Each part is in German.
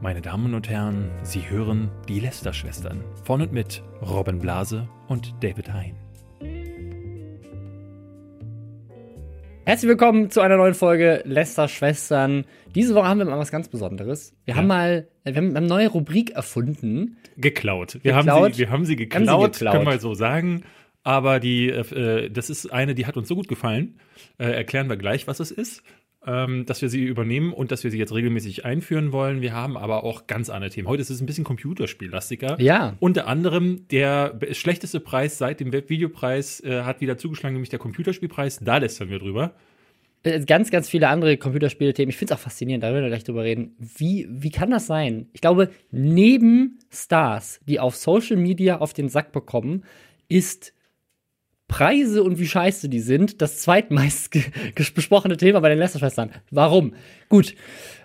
Meine Damen und Herren, Sie hören die Lester-Schwestern von und mit Robin Blase und David Hein. Herzlich willkommen zu einer neuen Folge Lester Schwestern. Diese Woche haben wir mal was ganz Besonderes. Wir Ja. haben mal wir haben eine neue Rubrik erfunden. Geklaut. Wir, Geklaut. Haben, sie, wir haben sie geklaut, Haben sie geklaut. können wir so sagen. Aber die, äh, das ist eine, die hat uns so gut gefallen. Äh, erklären wir gleich, was es ist. Ähm, dass wir sie übernehmen und dass wir sie jetzt regelmäßig einführen wollen. Wir haben aber auch ganz andere Themen. Heute ist es ein bisschen Computerspiellastiger. Ja. Unter anderem der schlechteste Preis seit dem Webvideopreis äh, hat wieder zugeschlagen, nämlich der Computerspielpreis. Da lästern wir drüber. Äh, Ganz, ganz viele andere Computerspiele-Themen. Ich finde es auch faszinierend, da werden wir gleich drüber reden. Wie, wie kann das sein? Ich glaube, neben Stars, die auf Social Media auf den Sack bekommen, ist Preise und wie scheiße die sind, das zweitmeist besprochene Thema bei den Lester-Schwestern. Warum? Gut,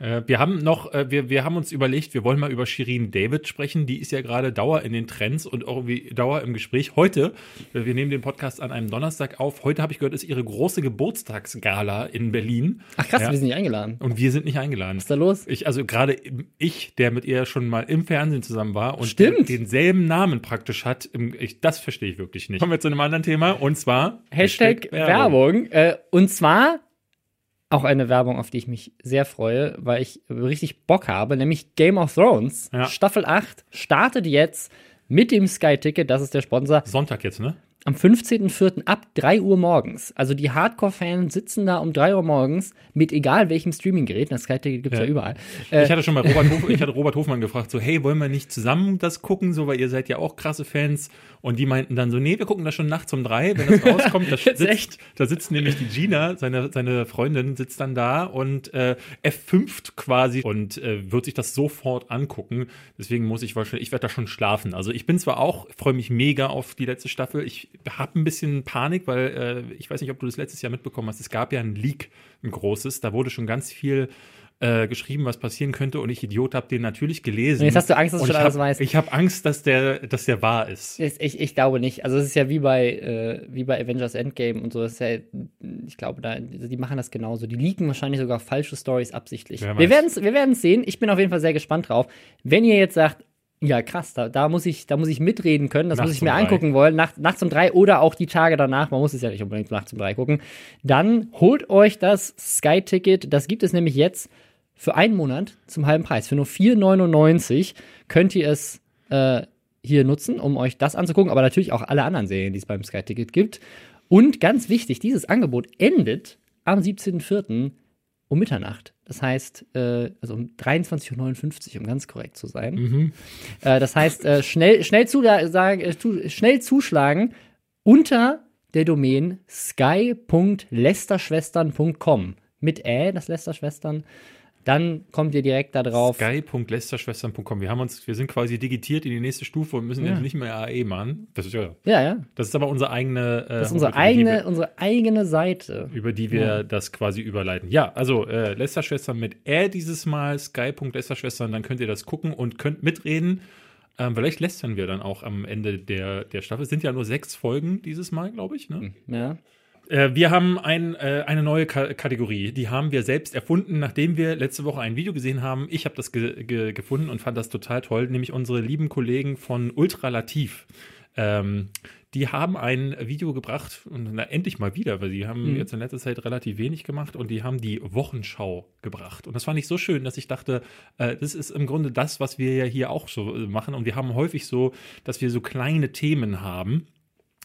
Äh, wir haben noch, äh, wir, wir haben uns überlegt, wir wollen mal über Shirin David sprechen. Die ist ja gerade Dauer in den Trends und auch irgendwie Dauer im Gespräch. Heute, äh, wir nehmen den Podcast an einem Donnerstag auf. Heute habe ich gehört, ist ihre große Geburtstagsgala in Berlin. ach krass, Ja. wir sind nicht eingeladen. Und wir sind nicht eingeladen. Was ist da los? Ich, also gerade ich, der mit ihr schon mal im Fernsehen zusammen war und Stimmt. den- denselben Namen praktisch hat, im, ich, das verstehe ich wirklich nicht. Kommen wir zu einem anderen Thema und zwar Hashtag, Werbung. Äh, und zwar auch eine Werbung, auf die ich mich sehr freue, weil ich richtig Bock habe, nämlich Game of Thrones. Ja. Staffel 8 startet jetzt mit dem Sky-Ticket, das ist der Sponsor, Sonntag jetzt, ne? Am 15.04. ab 3 Uhr morgens. Also die Hardcore-Fans sitzen da um 3 Uhr morgens mit egal welchem Streaming-Gerät, das gibt es ja. Ja. überall. Äh, Ich hatte schon mal Robert, Hof, ich hatte Robert Hofmann gefragt, so, hey, wollen wir nicht zusammen das gucken, so, weil ihr seid ja auch krasse Fans. Und die meinten dann so, nee, wir gucken das schon nachts um drei, wenn das rauskommt. Da Jetzt sitzt, echt? da sitzt nämlich die Gina, seine, seine Freundin, sitzt dann da und äh, F5 quasi und äh, wird sich das sofort angucken. Deswegen muss ich wahrscheinlich, ich werde da schon schlafen. Also ich bin zwar auch, freue mich mega auf die letzte Staffel. Ich habe ein bisschen Panik, weil äh, ich weiß nicht, ob du das letztes Jahr mitbekommen hast. Es gab ja ein Leak, ein großes. Da wurde schon ganz viel äh, geschrieben, was passieren könnte. Und ich, Idiot, habe den natürlich gelesen. Und jetzt hast du Angst, dass du schon alles hab, weißt. Ich habe Angst, dass der, dass der wahr ist. Ich, ich, ich glaube nicht. Also es ist ja wie bei, äh, wie bei Avengers Endgame und so. Das ist ja, ich glaube, da, die machen das genauso. Die leaken wahrscheinlich sogar falsche Stories absichtlich. Wir werden es wir werden's sehen. Ich bin auf jeden Fall sehr gespannt drauf. Wenn ihr jetzt sagt, ja krass, da, da, muss, ich, da muss ich mitreden können, das Nachts muss ich um mir drei. angucken wollen, nach, nachts um drei oder auch die Tage danach, man muss es ja nicht unbedingt nachts um drei gucken, dann holt euch das Sky-Ticket. Das gibt es nämlich jetzt für einen Monat zum halben Preis. Für nur 4,99 könnt ihr es äh, hier nutzen, um euch das anzugucken, aber natürlich auch alle anderen Serien, die es beim Sky Ticket gibt. Und ganz wichtig, dieses Angebot endet am 17.04. um Mitternacht. Das heißt, äh, also um 23.59 Uhr, um ganz korrekt zu sein. Äh, das heißt, äh, schnell, schnell, zu, sagen, äh, tu, schnell zuschlagen unter der Domain sky.lesterschwestern.com mit Ä, das Lesterschwestern. Dann kommt ihr direkt da drauf. Sky.lesterschwestern.com. Wir haben uns, wir sind quasi digitiert in die nächste Stufe und müssen Ja. jetzt nicht mehr AE machen. Das ist ja, Ja, ja. das ist aber unsere eigene, äh, Das ist unsere eigene, unsere eigene Seite. wir, über die wir Ja. das quasi überleiten. Ja, also äh, Lästerschwestern mit Ä dieses Mal, Sky.Lästerschwestern, dann könnt ihr das gucken und könnt mitreden. Ähm, vielleicht lästern wir dann auch am Ende der, der Staffel. Es sind ja nur sechs Folgen dieses Mal, glaube ich. Ne? Ja. Äh, wir haben ein, äh, eine neue Ka Kategorie. Die haben wir selbst erfunden, nachdem wir letzte Woche ein Video gesehen haben. Ich habe das ge ge gefunden und fand das total toll, nämlich unsere lieben Kollegen von Ultralativ. Ähm, die haben ein Video gebracht und na, endlich mal wieder, weil sie haben Mhm. jetzt in letzter Zeit relativ wenig gemacht und die haben die Wochenschau gebracht. Und das fand ich so schön, dass ich dachte, äh, das ist im Grunde das, was wir ja hier auch so äh, machen. Und wir haben häufig so, dass wir so kleine Themen haben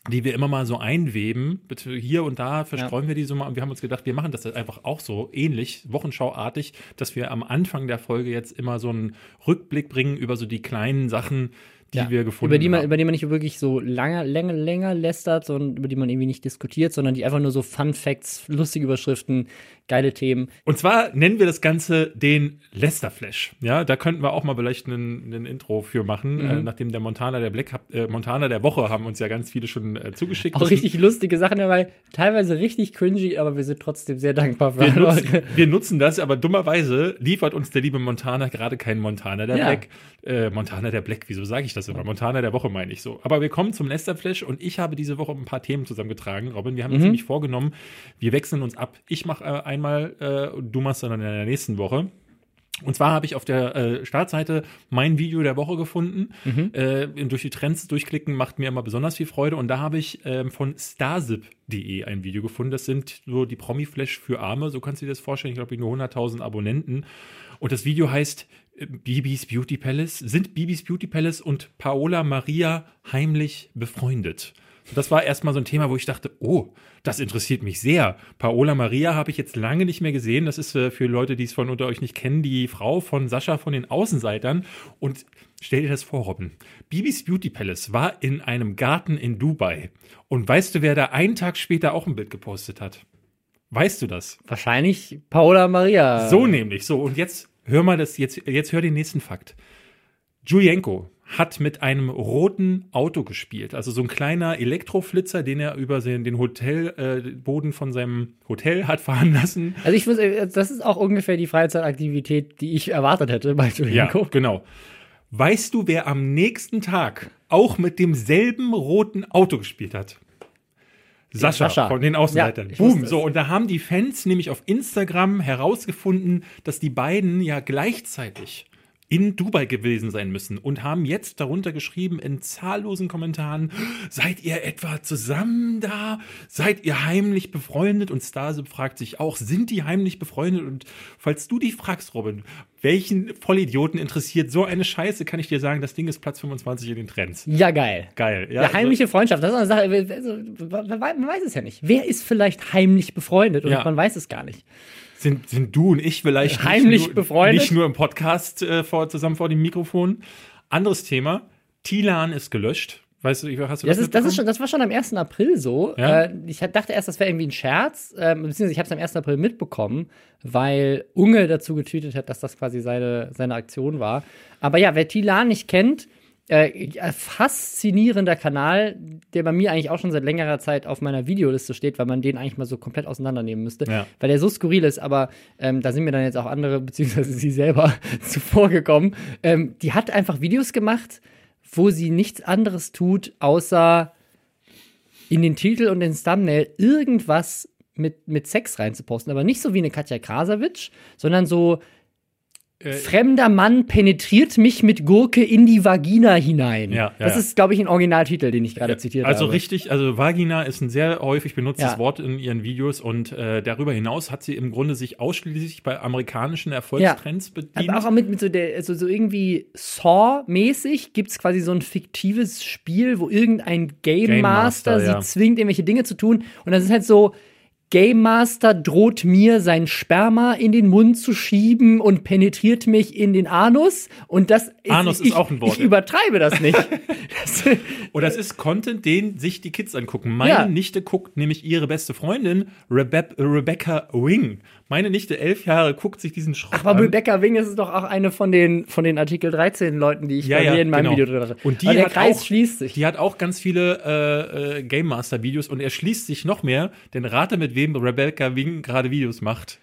die wir immer mal so einweben. Hier und da verstreuen wir die so mal. Und wir haben uns gedacht, wir machen das einfach auch so ähnlich, wochenschauartig, dass wir am Anfang der Folge jetzt immer so einen Rückblick bringen über so die kleinen Sachen, die ja. wir gefunden über die man, haben. Über die man nicht wirklich so lange, länger, länger lästert, sondern über die man irgendwie nicht diskutiert, sondern die einfach nur so Fun Facts, lustige Überschriften, geile Themen. Und zwar nennen wir das Ganze den Lester Flash. Ja, da könnten wir auch mal vielleicht ein, Intro für machen, Mhm. äh, nachdem der Montana der Black, äh, Montana der Woche haben uns ja ganz viele schon äh, zugeschickt. Auch richtig lustige Sachen dabei, teilweise richtig cringy, aber wir sind trotzdem sehr dankbar für Wir nutzen, wir nutzen das, aber dummerweise liefert uns der liebe Montana gerade kein Montana der Ja. Black. Äh, Montana der Black, wieso sage ich das immer? Montana der Woche meine ich so. Aber wir kommen zum Lester Flash und ich habe diese Woche ein paar Themen zusammengetragen. Robin, wir haben Mhm. uns nämlich vorgenommen, wir wechseln uns ab. Ich mache äh, einmal, äh, du machst dann in der nächsten Woche. Und zwar habe ich auf der äh, Startseite mein Video der Woche gefunden. Mhm. Äh, durch die Trends durchklicken macht mir immer besonders viel Freude. Und da habe ich ähm, von starzip.de ein Video gefunden. Das sind so die Promi-Flash für Arme. So kannst du dir das vorstellen. Ich glaube, nur 100.000 Abonnenten. Und das Video heißt äh, Bibis Beauty Palace. Sind Bibis Beauty Palace und Paola Maria heimlich befreundet? Das war erstmal so ein Thema, wo ich dachte, oh, das interessiert mich sehr. Paola Maria habe ich jetzt lange nicht mehr gesehen. Das ist äh, für Leute, die es von unter euch nicht kennen, die Frau von Sascha von den Außenseitern. Und stell dir das vor, Robin. Bibis Beauty Palace war in einem Garten in Dubai. Und weißt du, wer da einen Tag später auch ein Bild gepostet hat? Weißt du das? Wahrscheinlich Paola Maria. So nämlich. So, und jetzt hör mal das, jetzt, jetzt hör den nächsten Fakt. Julienko hat mit einem roten Auto gespielt. Also so ein kleiner Elektroflitzer, den er über den, den Hotelboden äh, von seinem Hotel hat fahren lassen. Also ich muss, äh, das ist auch ungefähr die Freizeitaktivität, die ich erwartet hätte bei Julienko. Ja, genau. Weißt du, wer am nächsten Tag auch mit demselben roten Auto gespielt hat? Sascha, Sascha. von den Außenseitern. Ja, Boom. So, und da haben die Fans nämlich auf Instagram herausgefunden, dass die beiden ja gleichzeitig in Dubai gewesen sein müssen und haben jetzt darunter geschrieben in zahllosen Kommentaren, seid ihr etwa zusammen da? Seid ihr heimlich befreundet? Und Stase fragt sich auch, sind die heimlich befreundet? Und falls du dich fragst, Robin, welchen Vollidioten interessiert so eine Scheiße, kann ich dir sagen, das Ding ist Platz 25 in den Trends. Ja, geil. Geil. Ja, Ja, heimliche Freundschaft, das ist eine Sache, also, man man weiß es ja nicht. Wer ist vielleicht heimlich befreundet und Ja. man weiß es gar nicht. Sind, sind du und ich vielleicht Heimlich nicht nur, befreundet? nicht nur im Podcast äh, vor, zusammen vor dem Mikrofon. Anderes Thema. Tilan ist gelöscht. Weißt du, hast du Das, das, ist, das, ist schon, das war schon am 1. April so. Ja? Äh, ich dachte erst, das wäre irgendwie ein Scherz, ähm, beziehungsweise ich habe es am 1. April mitbekommen, weil Unge dazu getweetet hat, dass das quasi seine, seine Aktion war. Aber ja, wer Tilan nicht kennt, äh, faszinierender Kanal, der bei mir eigentlich auch schon seit längerer Zeit auf meiner Videoliste steht, weil man den eigentlich mal so komplett auseinandernehmen müsste, Ja. weil der so skurril ist, aber ähm, da sind mir dann jetzt auch andere, beziehungsweise sie selber zuvor gekommen. Ähm, die hat einfach Videos gemacht, wo sie nichts anderes tut, außer in den Titel und den Thumbnail irgendwas mit, mit Sex reinzuposten. Aber nicht so wie eine Katja Krasavitsch, sondern so Äh, Fremder Mann penetriert mich mit Gurke in die Vagina hinein. Ja, ja, das ja. ist, glaube ich, ein Originaltitel, den ich gerade zitiert also habe. richtig, also Vagina ist ein sehr häufig benutztes Ja. Wort in ihren Videos und äh, darüber hinaus hat sie im Grunde sich ausschließlich bei amerikanischen Erfolgstrends bedient. Aber auch mit, mit so, der, also so irgendwie Saw-mäßig gibt es quasi so ein fiktives Spiel, wo irgendein Game, Game Master, ja. sie zwingt, irgendwelche Dinge zu tun. Und das ist halt so, Game Master droht mir sein Sperma in den Mund zu schieben und penetriert mich in den Anus. Und das ist, Anus ist ich, auch ein Wort. Ich übertreibe das nicht. das, Und das ist Content, den sich die Kids angucken. Meine Ja. Nichte guckt nämlich ihre beste Freundin, Rebe Rebecca Wing. Meine Nichte, elf Jahre, guckt sich diesen Schrott aber an. Rebecca Wing ist doch auch eine von den, von den Artikel 13 Leuten, die ich Ja, bei ja, mir in meinem genau. Video drin hatte. Und die aber der hat Kreis auch- schließt sich. Die hat auch ganz viele äh, äh, Game Master Videos und er schließt sich noch mehr, denn rate mit wem Rebecca Wing gerade Videos macht.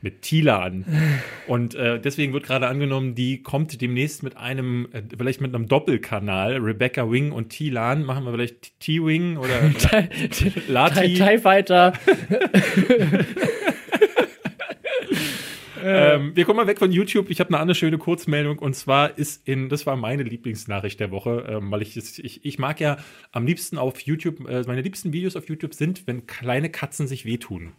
Mit Tila an. Und äh, deswegen wird gerade angenommen, die kommt demnächst mit einem, äh, vielleicht mit einem Doppelkanal, Rebecca Wing und Tilan. Machen wir vielleicht T-Wing oder Lati. TIE Fighter. Ähm, wir kommen mal weg von YouTube. Ich habe eine andere schöne Kurzmeldung und zwar ist in, das war meine Lieblingsnachricht der Woche, ähm, weil ich, ich ich mag ja am liebsten auf YouTube, äh, meine liebsten Videos auf YouTube sind, wenn kleine Katzen sich wehtun.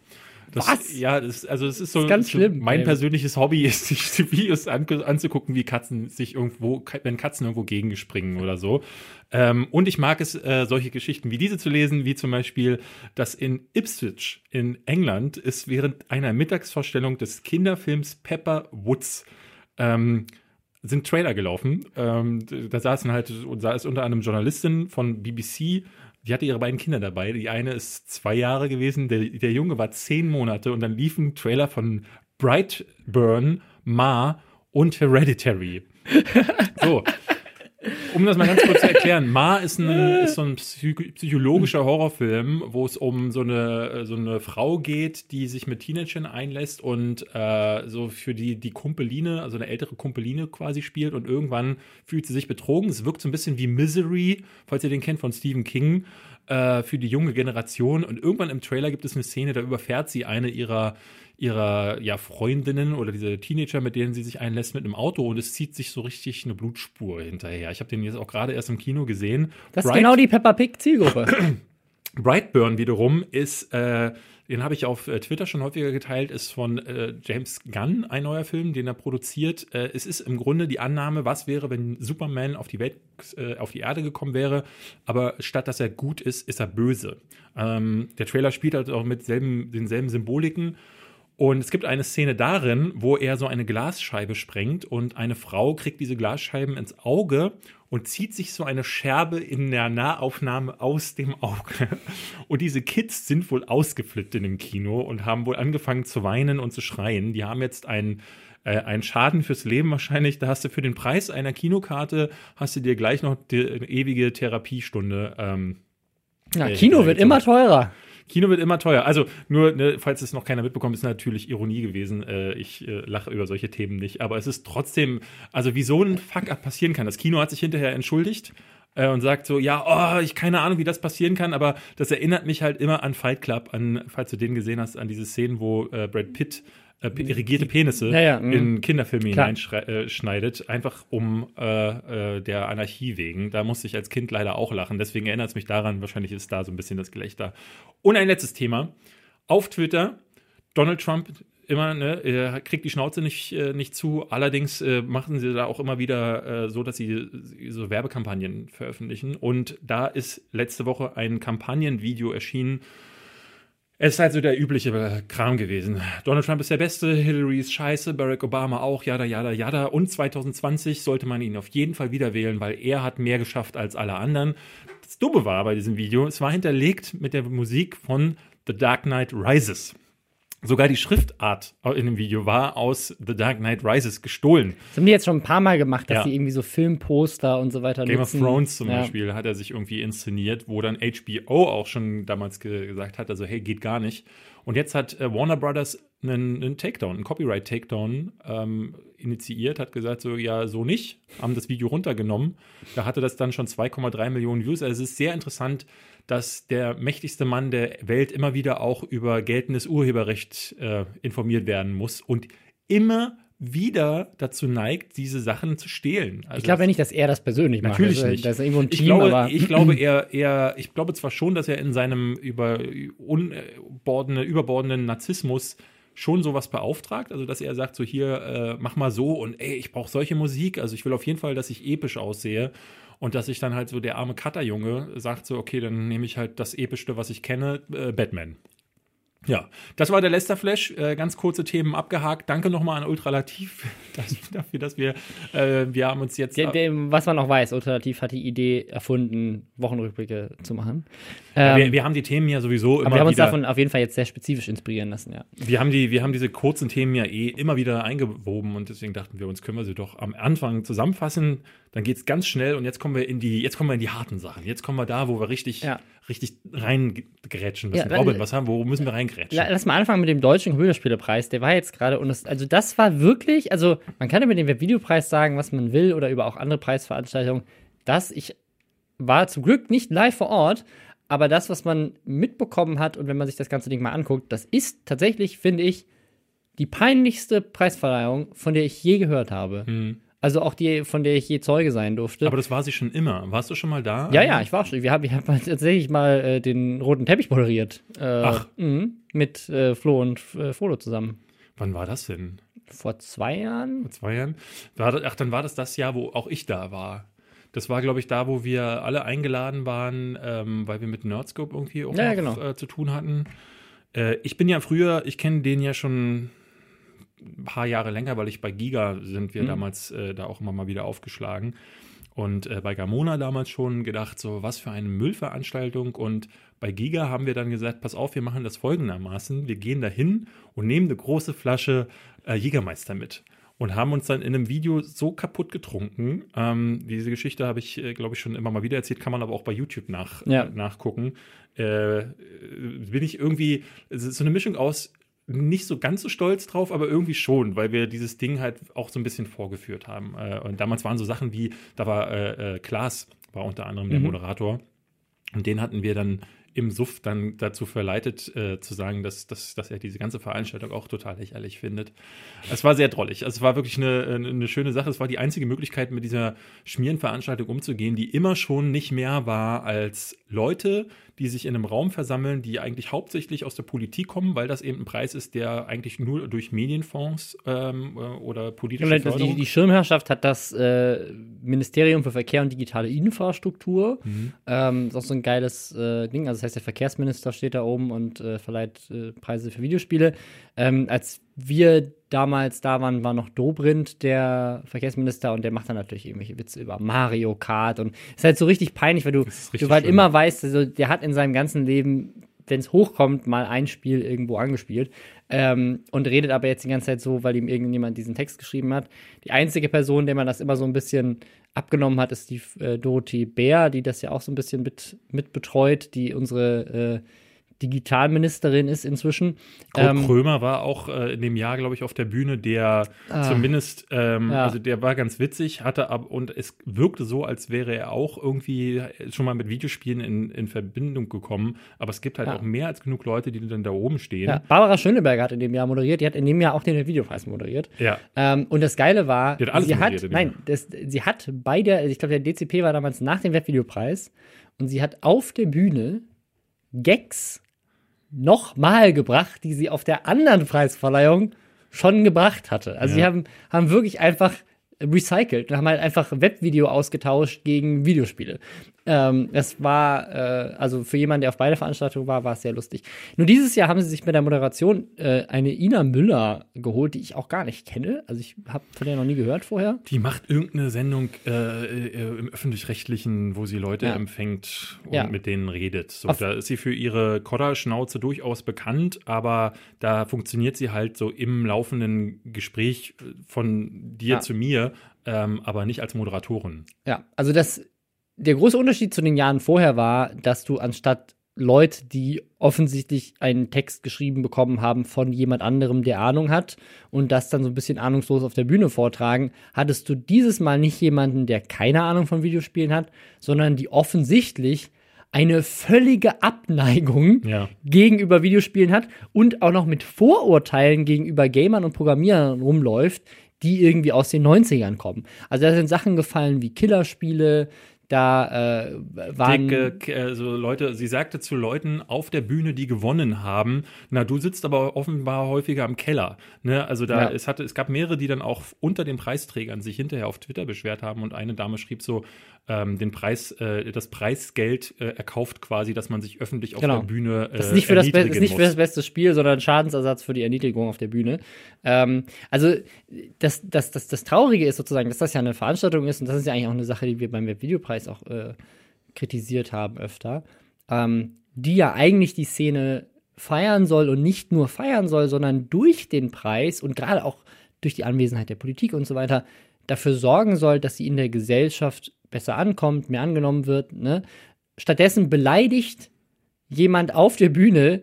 Das, Was? Ja, das, also es ist so, ganz so schlimm, mein ey. persönliches Hobby ist, sich Videos an, anzugucken, wie Katzen sich irgendwo, wenn Katzen irgendwo gegenspringen oder so. Ähm, und ich mag es, äh, solche Geschichten wie diese zu lesen, wie zum Beispiel, dass in Ipswich in England ist während einer Mittagsvorstellung des Kinderfilms Pepper Woods ähm, sind Trailer gelaufen. Ähm, da saßen halt, da ist unter anderem Journalistin von BBC, die hatte ihre beiden Kinder dabei. Die eine ist zwei Jahre gewesen, der, der Junge war zehn Monate und dann liefen Trailer von Brightburn, Ma und Hereditary. So. Um das mal ganz kurz zu erklären, Ma ist, ein, ist so ein psych psychologischer Horrorfilm, wo es um so eine, so eine Frau geht, die sich mit Teenagern einlässt und äh, so für die, die Kumpeline, also eine ältere Kumpeline quasi spielt und irgendwann fühlt sie sich betrogen. Es wirkt so ein bisschen wie Misery, falls ihr den kennt von Stephen King, äh, für die junge Generation. Und irgendwann im Trailer gibt es eine Szene, da überfährt sie eine ihrer ihrer ja, Freundinnen oder diese Teenager, mit denen sie sich einlässt, mit einem Auto und es zieht sich so richtig eine Blutspur hinterher. Ich habe den jetzt auch gerade erst im Kino gesehen. Das ist genau die Peppa Pig Zielgruppe. Brightburn wiederum ist, äh, den habe ich auf äh, Twitter schon häufiger geteilt, ist von äh, James Gunn ein neuer Film, den er produziert. Äh, es ist im Grunde die Annahme, was wäre, wenn Superman auf die Welt, äh, auf die Erde gekommen wäre, aber statt dass er gut ist, ist er böse. Ähm, der Trailer spielt halt auch mit selben, denselben Symboliken. Und es gibt eine Szene darin, wo er so eine Glasscheibe sprengt und eine Frau kriegt diese Glasscheiben ins Auge und zieht sich so eine Scherbe in der Nahaufnahme aus dem Auge. Und diese Kids sind wohl ausgeflippt in dem Kino und haben wohl angefangen zu weinen und zu schreien. Die haben jetzt einen äh, einen Schaden fürs Leben wahrscheinlich. Da hast du für den Preis einer Kinokarte, hast du dir gleich noch die ewige Therapiestunde. Ähm, ja, äh, Kino wird immer teurer. Kino wird immer teuer. Also nur, ne, falls es noch keiner mitbekommt, ist natürlich Ironie gewesen. Äh, ich äh, lache über solche Themen nicht. Aber es ist trotzdem, also wie so ein Fuck-up passieren kann. Das Kino hat sich hinterher entschuldigt äh, und sagt so, ja, oh, ich keine Ahnung, wie das passieren kann, aber das erinnert mich halt immer an Fight Club, an, falls du den gesehen hast, an diese Szenen, wo äh, Brad Pitt äh, irrigierte Penisse ja, ja, mhm. in Kinderfilme hineinschneidet, äh, einfach um äh, äh, der Anarchie wegen. Da musste ich als Kind leider auch lachen. Deswegen erinnert es mich daran, wahrscheinlich ist da so ein bisschen das Gelächter. Und ein letztes Thema. Auf Twitter, Donald Trump immer, ne, er kriegt die Schnauze nicht, äh, nicht zu. Allerdings äh, machen sie da auch immer wieder so, dass sie so Werbekampagnen veröffentlichen. Und da ist letzte Woche ein Kampagnenvideo erschienen es ist halt so der übliche Kram gewesen. Donald Trump ist der Beste, Hillary ist scheiße, Barack Obama auch, jada, jada, jada. Und 2020 sollte man ihn auf jeden Fall wieder wählen, weil er hat mehr geschafft als alle anderen. Das Dumme war bei diesem Video, es war hinterlegt mit der Musik von The Dark Knight Rises. Sogar die Schriftart in dem Video war aus The Dark Knight Rises gestohlen. Das haben die jetzt schon ein paar Mal gemacht, dass ja. sie irgendwie so Filmposter und so weiter Game nutzen. of Thrones zum ja. Beispiel hat er sich irgendwie inszeniert, wo dann HBO auch schon damals ge gesagt hat, also hey, geht gar nicht. Und jetzt hat äh, Warner Brothers einen, einen Takedown, einen Copyright-Takedown ähm, initiiert, hat gesagt, so ja, so nicht, haben das Video runtergenommen. Da hatte das dann schon 2,3 Millionen Views. Also es ist sehr interessant, dass der mächtigste Mann der Welt immer wieder auch über geltendes Urheberrecht äh, informiert werden muss und immer wieder dazu neigt, diese Sachen zu stehlen. Also ich glaube ja nicht, dass er das persönlich macht. Natürlich also, nicht. Das ist irgendwo ein Team, ich glaube, ich glaube er, er, ich glaube zwar schon, dass er in seinem über unbordene, überbordenden Narzissmus schon sowas beauftragt, also dass er sagt so hier äh, mach mal so und ey ich brauche solche Musik, also ich will auf jeden Fall, dass ich episch aussehe und dass ich dann halt so der arme Cutterjunge sagt so, okay, dann nehme ich halt das Epischste, was ich kenne, äh, Batman. Ja, das war der Lester Flash. Äh, ganz kurze Themen abgehakt. Danke nochmal an Ultralativ dafür, dass wir, äh, wir haben uns jetzt. Der, der, was man noch weiß, Ultralativ hat die Idee erfunden, Wochenrückblicke zu machen. Ähm, wir, wir, haben die Themen ja sowieso immer wir haben uns davon auf jeden Fall jetzt sehr spezifisch inspirieren lassen, ja. Wir haben, die, wir haben diese kurzen Themen ja eh immer wieder eingewoben und deswegen dachten wir uns, können wir sie doch am Anfang zusammenfassen. Dann geht es ganz schnell und jetzt kommen wir in die, jetzt kommen wir in die harten Sachen. Jetzt kommen wir da, wo wir richtig, ja. Richtig reingrätschen müssen. Ja, Robin, was haben, wo müssen wir reingrätschen? Lass mal anfangen mit dem deutschen Computerspielepreis. Der war jetzt gerade und das, also das war wirklich, also man kann über den Webvideopreis sagen, was man will oder über auch andere Preisveranstaltungen. Das, ich war zum Glück nicht live vor Ort, aber das, was man mitbekommen hat und wenn man sich das ganze Ding mal anguckt, das ist tatsächlich, finde ich, die peinlichste Preisverleihung, von der ich je gehört habe. Hm. Also auch die, von der ich je Zeuge sein durfte. Aber das war sie schon immer. Warst du schon mal da? Ja, ja, ich war schon. Wir haben, wir haben tatsächlich mal äh, den roten Teppich moderiert. Äh, Ach. Mh, mit äh, Flo und äh, Frodo zusammen. Wann war das denn? Vor zwei Jahren? Vor zwei Jahren? Das, ach, dann war das das Jahr, wo auch ich da war. Das war, glaube ich, da, wo wir alle eingeladen waren, ähm, weil wir mit Nerdscope irgendwie auch ja, noch, genau. äh, zu tun hatten. Äh, ich bin ja früher, ich kenne den ja schon ein paar Jahre länger, weil ich bei Giga sind wir mhm. damals äh, da auch immer mal wieder aufgeschlagen. Und äh, bei Gamona damals schon gedacht, so was für eine Müllveranstaltung. Und bei Giga haben wir dann gesagt, pass auf, wir machen das folgendermaßen. Wir gehen dahin und nehmen eine große Flasche äh, Jägermeister mit. Und haben uns dann in einem Video so kaputt getrunken. Ähm, diese Geschichte habe ich, äh, glaube ich, schon immer mal wieder erzählt, kann man aber auch bei YouTube nach, ja. nachgucken. Äh, bin ich irgendwie, es ist so eine Mischung aus nicht so ganz so stolz drauf, aber irgendwie schon, weil wir dieses Ding halt auch so ein bisschen vorgeführt haben. Äh, und damals waren so Sachen wie, da war äh, äh, Klaas, war unter anderem der mhm. Moderator. Und den hatten wir dann im Suff dann dazu verleitet, äh, zu sagen, dass, dass, dass er diese ganze Veranstaltung auch total lächerlich findet. Es war sehr drollig. Also es war wirklich eine, eine schöne Sache. Es war die einzige Möglichkeit, mit dieser Schmierenveranstaltung umzugehen, die immer schon nicht mehr war als Leute, die sich in einem Raum versammeln, die eigentlich hauptsächlich aus der Politik kommen, weil das eben ein Preis ist, der eigentlich nur durch Medienfonds ähm, äh, oder politische also die, die, Schirmherrschaft hat das äh, Ministerium für Verkehr und digitale Infrastruktur. Mhm. Ähm, ist auch so ein geiles äh, Ding. Also das heißt, der Verkehrsminister steht da oben und äh, verleiht äh, Preise für Videospiele. Ähm, als wir damals da waren, war noch Dobrindt der Verkehrsminister und der macht dann natürlich irgendwelche Witze über Mario Kart und ist halt so richtig peinlich, weil du, du halt immer weißt, also der hat in seinem ganzen Leben, wenn es hochkommt, mal ein Spiel irgendwo angespielt ähm, und redet aber jetzt die ganze Zeit so, weil ihm irgendjemand diesen Text geschrieben hat. Die einzige Person, der man das immer so ein bisschen abgenommen hat, ist die äh, Dorothee Bär, die das ja auch so ein bisschen mit, mit betreut, die unsere äh, Digitalministerin ist inzwischen. Kurt ähm, Krömer war auch äh, in dem Jahr, glaube ich, auf der Bühne, der ah, zumindest, ähm, ja. also der war ganz witzig, hatte ab und es wirkte so, als wäre er auch irgendwie schon mal mit Videospielen in, in Verbindung gekommen. Aber es gibt halt ja. auch mehr als genug Leute, die dann da oben stehen. Ja. Barbara Schöneberger hat in dem Jahr moderiert, die hat in dem Jahr auch den Videopreis moderiert. Ja. Ähm, und das Geile war, sie hat, nein, das, sie hat bei der, ich glaube, der DCP war damals nach dem Webvideopreis und sie hat auf der Bühne Gags nochmal gebracht, die sie auf der anderen Preisverleihung schon gebracht hatte. Also ja. sie haben, haben wirklich einfach recycelt und haben halt einfach Webvideo ausgetauscht gegen Videospiele. Ähm, das war, äh, also für jemanden, der auf beide Veranstaltungen war, war es sehr lustig. Nur dieses Jahr haben sie sich mit der Moderation äh, eine Ina Müller geholt, die ich auch gar nicht kenne. Also ich habe von der noch nie gehört vorher. Die macht irgendeine Sendung äh, äh im öffentlich-rechtlichen, wo sie Leute ja. empfängt und ja. mit denen redet. So, da ist sie für ihre Kodderschnauze durchaus bekannt, aber da funktioniert sie halt so im laufenden Gespräch von dir ja. zu mir, ähm, aber nicht als Moderatorin. Ja, also das der große Unterschied zu den Jahren vorher war, dass du anstatt Leute, die offensichtlich einen Text geschrieben bekommen haben von jemand anderem, der Ahnung hat und das dann so ein bisschen ahnungslos auf der Bühne vortragen, hattest du dieses Mal nicht jemanden, der keine Ahnung von Videospielen hat, sondern die offensichtlich eine völlige Abneigung ja. gegenüber Videospielen hat und auch noch mit Vorurteilen gegenüber Gamern und Programmierern rumläuft, die irgendwie aus den 90ern kommen. Also da sind Sachen gefallen wie Killerspiele, da äh, waren Dicke, also Leute, sie sagte zu Leuten auf der Bühne, die gewonnen haben, na, du sitzt aber offenbar häufiger im Keller. Ne? Also da ja. es hatte, es gab mehrere, die dann auch unter den Preisträgern sich hinterher auf Twitter beschwert haben und eine Dame schrieb so, ähm, den Preis, äh, das Preisgeld äh, erkauft quasi, dass man sich öffentlich auf genau. der Bühne äh, das ist nicht für das, ist nicht für das beste Spiel, sondern Schadensersatz für die Erniedrigung auf der Bühne. Ähm, also das, das, das, das Traurige ist sozusagen, dass das ja eine Veranstaltung ist und das ist ja eigentlich auch eine Sache, die wir beim Videopreis auch äh, kritisiert haben öfter, ähm, die ja eigentlich die Szene feiern soll und nicht nur feiern soll, sondern durch den Preis und gerade auch durch die Anwesenheit der Politik und so weiter dafür sorgen soll, dass sie in der Gesellschaft besser ankommt, mehr angenommen wird. Ne? Stattdessen beleidigt jemand auf der Bühne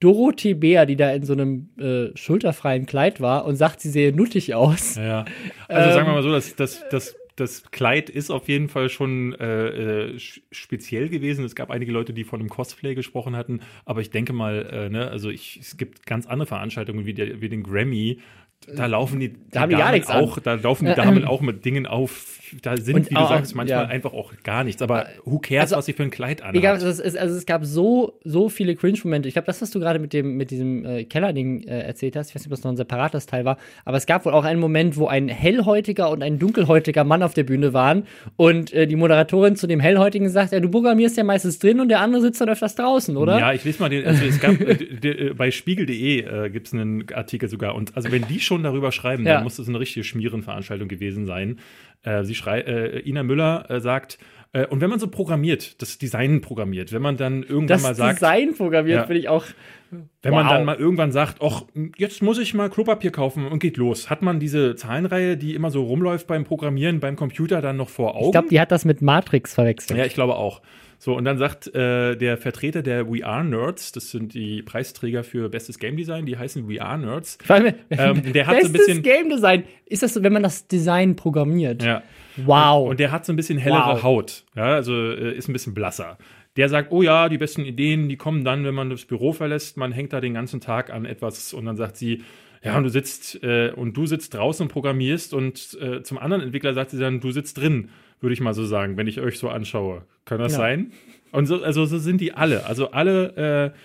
Dorothee Bär, die da in so einem äh, schulterfreien Kleid war und sagt, sie sehe nuttig aus. Ja, also ähm, sagen wir mal so, dass das, das, das Kleid ist auf jeden Fall schon äh, äh speziell gewesen. Es gab einige Leute, die von einem Cosplay gesprochen hatten, aber ich denke mal, äh, ne, also ich, es gibt ganz andere Veranstaltungen wie, der, wie den Grammy, da laufen die, da haben die gar nichts auch, an. da laufen die Damen auch mit Dingen auf. Da sind, und wie du sagst, manchmal ja. einfach auch gar nichts. Aber who cares, also, was sie für ein Kleid anhat? Egal, also es, also es gab so, so viele Cringe-Momente. Ich glaube, das, was du gerade mit dem, mit diesem äh, Kellerding äh, erzählt hast, ich weiß nicht, ob das noch ein separates Teil war, aber es gab wohl auch einen Moment, wo ein hellhäutiger und ein dunkelhäutiger Mann auf der Bühne waren und äh, die Moderatorin zu dem hellhäutigen sagt, ja, du programmierst ja meistens drin und der andere sitzt dann öfters draußen, oder? Ja, ich lese mal den, also es gab, äh, bei spiegel.de äh, gibt es einen Artikel sogar und also wenn die schon darüber schreiben, ja. dann muss das eine richtige Schmierenveranstaltung gewesen sein. Äh, sie schrei äh, Ina Müller äh, sagt, äh, und wenn man so programmiert, das Design programmiert, wenn man dann irgendwann das mal sagt. Das Design programmiert, ja, finde ich auch. Wenn wow. man dann mal irgendwann sagt, ach, jetzt muss ich mal Klopapier kaufen und geht los, hat man diese Zahlenreihe, die immer so rumläuft beim Programmieren, beim Computer dann noch vor Augen? Ich glaube, die hat das mit Matrix verwechselt. Ja, ich glaube auch. So, und dann sagt äh, der Vertreter der We Are Nerds, das sind die Preisträger für bestes Game Design, die heißen We Are Nerds. Ähm, der hat bestes so ein bisschen Game Design. Ist das so, wenn man das Design programmiert? Ja. Wow. Und, und der hat so ein bisschen hellere wow. Haut. Ja, also äh, ist ein bisschen blasser. Der sagt, oh ja, die besten Ideen, die kommen dann, wenn man das Büro verlässt. Man hängt da den ganzen Tag an etwas und dann sagt sie, ja, und du sitzt äh, und du sitzt draußen und programmierst und äh, zum anderen Entwickler sagt sie dann, du sitzt drin, würde ich mal so sagen, wenn ich euch so anschaue. Kann das Ja. sein? Und so, also so sind die alle. Also alle, äh,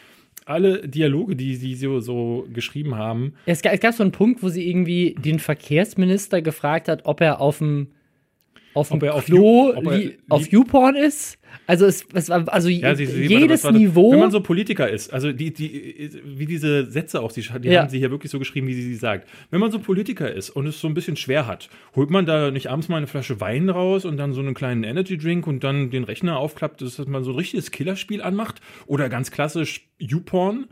alle Dialoge, die sie so, so geschrieben haben, Es, ga- es gab so einen Punkt, wo sie irgendwie den Verkehrsminister gefragt hat, ob er auf dem auf dem auf Klo You- er auf YouPorn ist. Also es, es war also Ja, sie, sie, jedes warte, warte, Niveau. Wenn man so Politiker ist, also die, die, wie diese Sätze auch, die, die Ja. haben sie hier wirklich so geschrieben, wie sie sie sagt. Wenn man so Politiker ist und es so ein bisschen schwer hat, holt man da nicht abends mal eine Flasche Wein raus und dann so einen kleinen Energy Drink und dann den Rechner aufklappt, dass man so ein richtiges Killerspiel anmacht? Oder ganz klassisch YouPorn?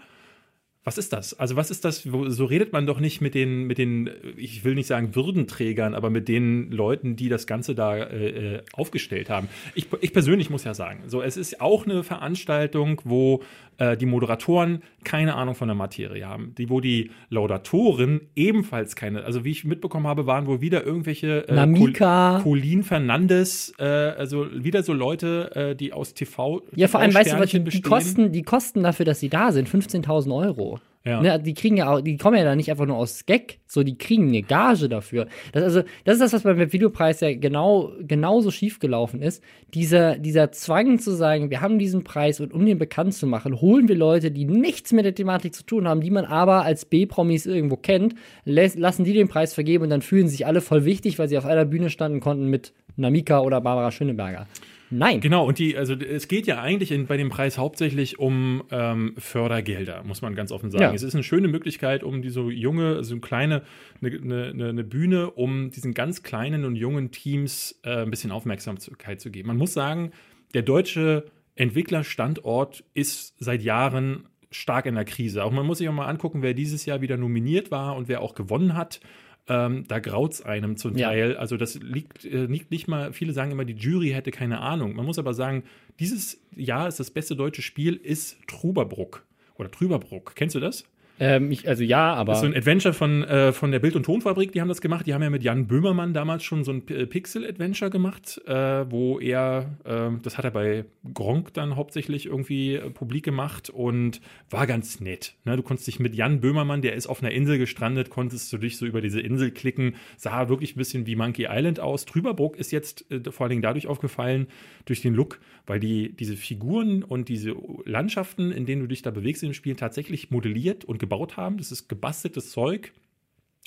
Was ist das? Also was ist das? So redet man doch nicht mit den, mit den, ich will nicht sagen Würdenträgern, aber mit den Leuten, die das Ganze da äh, äh, aufgestellt haben. Ich, ich persönlich muss ja sagen, so es ist auch eine Veranstaltung, wo äh, die Moderatoren keine Ahnung von der Materie haben, die, wo die Laudatoren ebenfalls keine, also wie ich mitbekommen habe, waren wohl wieder irgendwelche äh, Namika. Col- Colin Fernandes, äh, also wieder so Leute, äh, die aus TV ja, vor allem, weißt du, was die, die. Kosten, die Kosten dafür, dass sie da sind, 15.000 Euro. Ja. Ne, die kriegen ja auch, die kommen ja da nicht einfach nur aus Gag, so die kriegen eine Gage dafür. Das, also, das ist das, was beim Webvideopreis ja genau, genauso schief gelaufen ist. Dieser, dieser Zwang zu sagen, wir haben diesen Preis und um den bekannt zu machen, holen wir Leute, die nichts mit der Thematik zu tun haben, die man aber als B-Promis irgendwo kennt, lassen die den Preis vergeben und dann fühlen sich alle voll wichtig, weil sie auf einer Bühne standen konnten mit Namika oder Barbara Schöneberger. Nein. Genau, und die, also es geht ja eigentlich in, bei dem Preis hauptsächlich um ähm, Fördergelder, muss man ganz offen sagen. Ja. Es ist eine schöne Möglichkeit, um diese junge, so eine kleine, eine, eine, eine Bühne, um diesen ganz kleinen und jungen Teams äh, ein bisschen Aufmerksamkeit zu geben. Man muss sagen, der deutsche Entwicklerstandort ist seit Jahren stark in der Krise. Auch man muss sich auch mal angucken, wer dieses Jahr wieder nominiert war und wer auch gewonnen hat. Ähm, da graut es einem zum Ja. Teil. Also das liegt, äh, liegt nicht mal, viele sagen immer, die Jury hätte keine Ahnung. Man muss aber sagen, dieses Jahr ist das beste deutsche Spiel, ist Truberbruck. Oder Trüberbruck. Kennst du das? Ähm, ich, also ja, aber. Das ist so ein Adventure von, äh, von der Bild- und Tonfabrik, die haben das gemacht. Die haben ja mit Jan Böhmermann damals schon so ein P- Pixel-Adventure gemacht, äh, wo er, äh, das hat er bei Gronk dann hauptsächlich irgendwie äh, publik gemacht und war ganz nett. Ne? Du konntest dich mit Jan Böhmermann, der ist auf einer Insel gestrandet, konntest du dich so über diese Insel klicken, sah wirklich ein bisschen wie Monkey Island aus. Trüberbruck ist jetzt äh, vor allen Dingen dadurch aufgefallen, durch den Look, weil die, diese Figuren und diese Landschaften, in denen du dich da bewegst im Spiel, tatsächlich modelliert und gebaut haben. Das ist gebasteltes Zeug.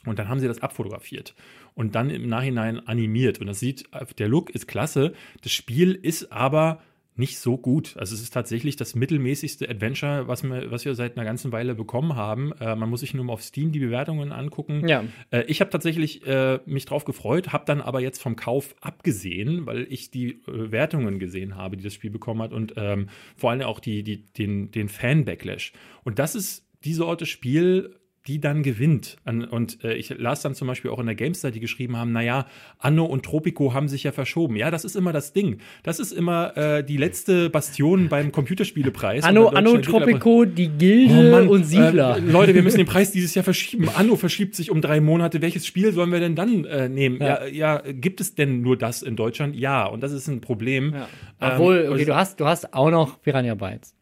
Und dann haben sie das abfotografiert und dann im Nachhinein animiert. Und das sieht, der Look ist klasse. Das Spiel ist aber nicht so gut. Also es ist tatsächlich das mittelmäßigste Adventure, was wir, was wir seit einer ganzen Weile bekommen haben. Äh, man muss sich nur mal auf Steam die Bewertungen angucken. Ja. Äh, ich habe tatsächlich äh, mich drauf gefreut, habe dann aber jetzt vom Kauf abgesehen, weil ich die äh, Wertungen gesehen habe, die das Spiel bekommen hat und ähm, vor allem auch die, die, den, den Fan-Backlash. Und das ist die Sorte Spiel, die dann gewinnt. Und äh, ich las dann zum Beispiel auch in der GameStar, die geschrieben haben, naja, Anno und Tropico haben sich ja verschoben. Ja, das ist immer das Ding. Das ist immer äh, die letzte Bastion beim Computerspielepreis. Anno, Anno Tropico, die Gilde Oh Mann, und Siedler. Äh, Leute, wir müssen den Preis dieses Jahr verschieben. Anno verschiebt sich um drei Monate. Welches Spiel sollen wir denn dann äh, nehmen? Ja. Ja. Ja, gibt es denn nur das in Deutschland? Ja, und das ist ein Problem. Ja. Ähm, Obwohl, okay, also- du hast, du hast auch noch Piranha Bytes.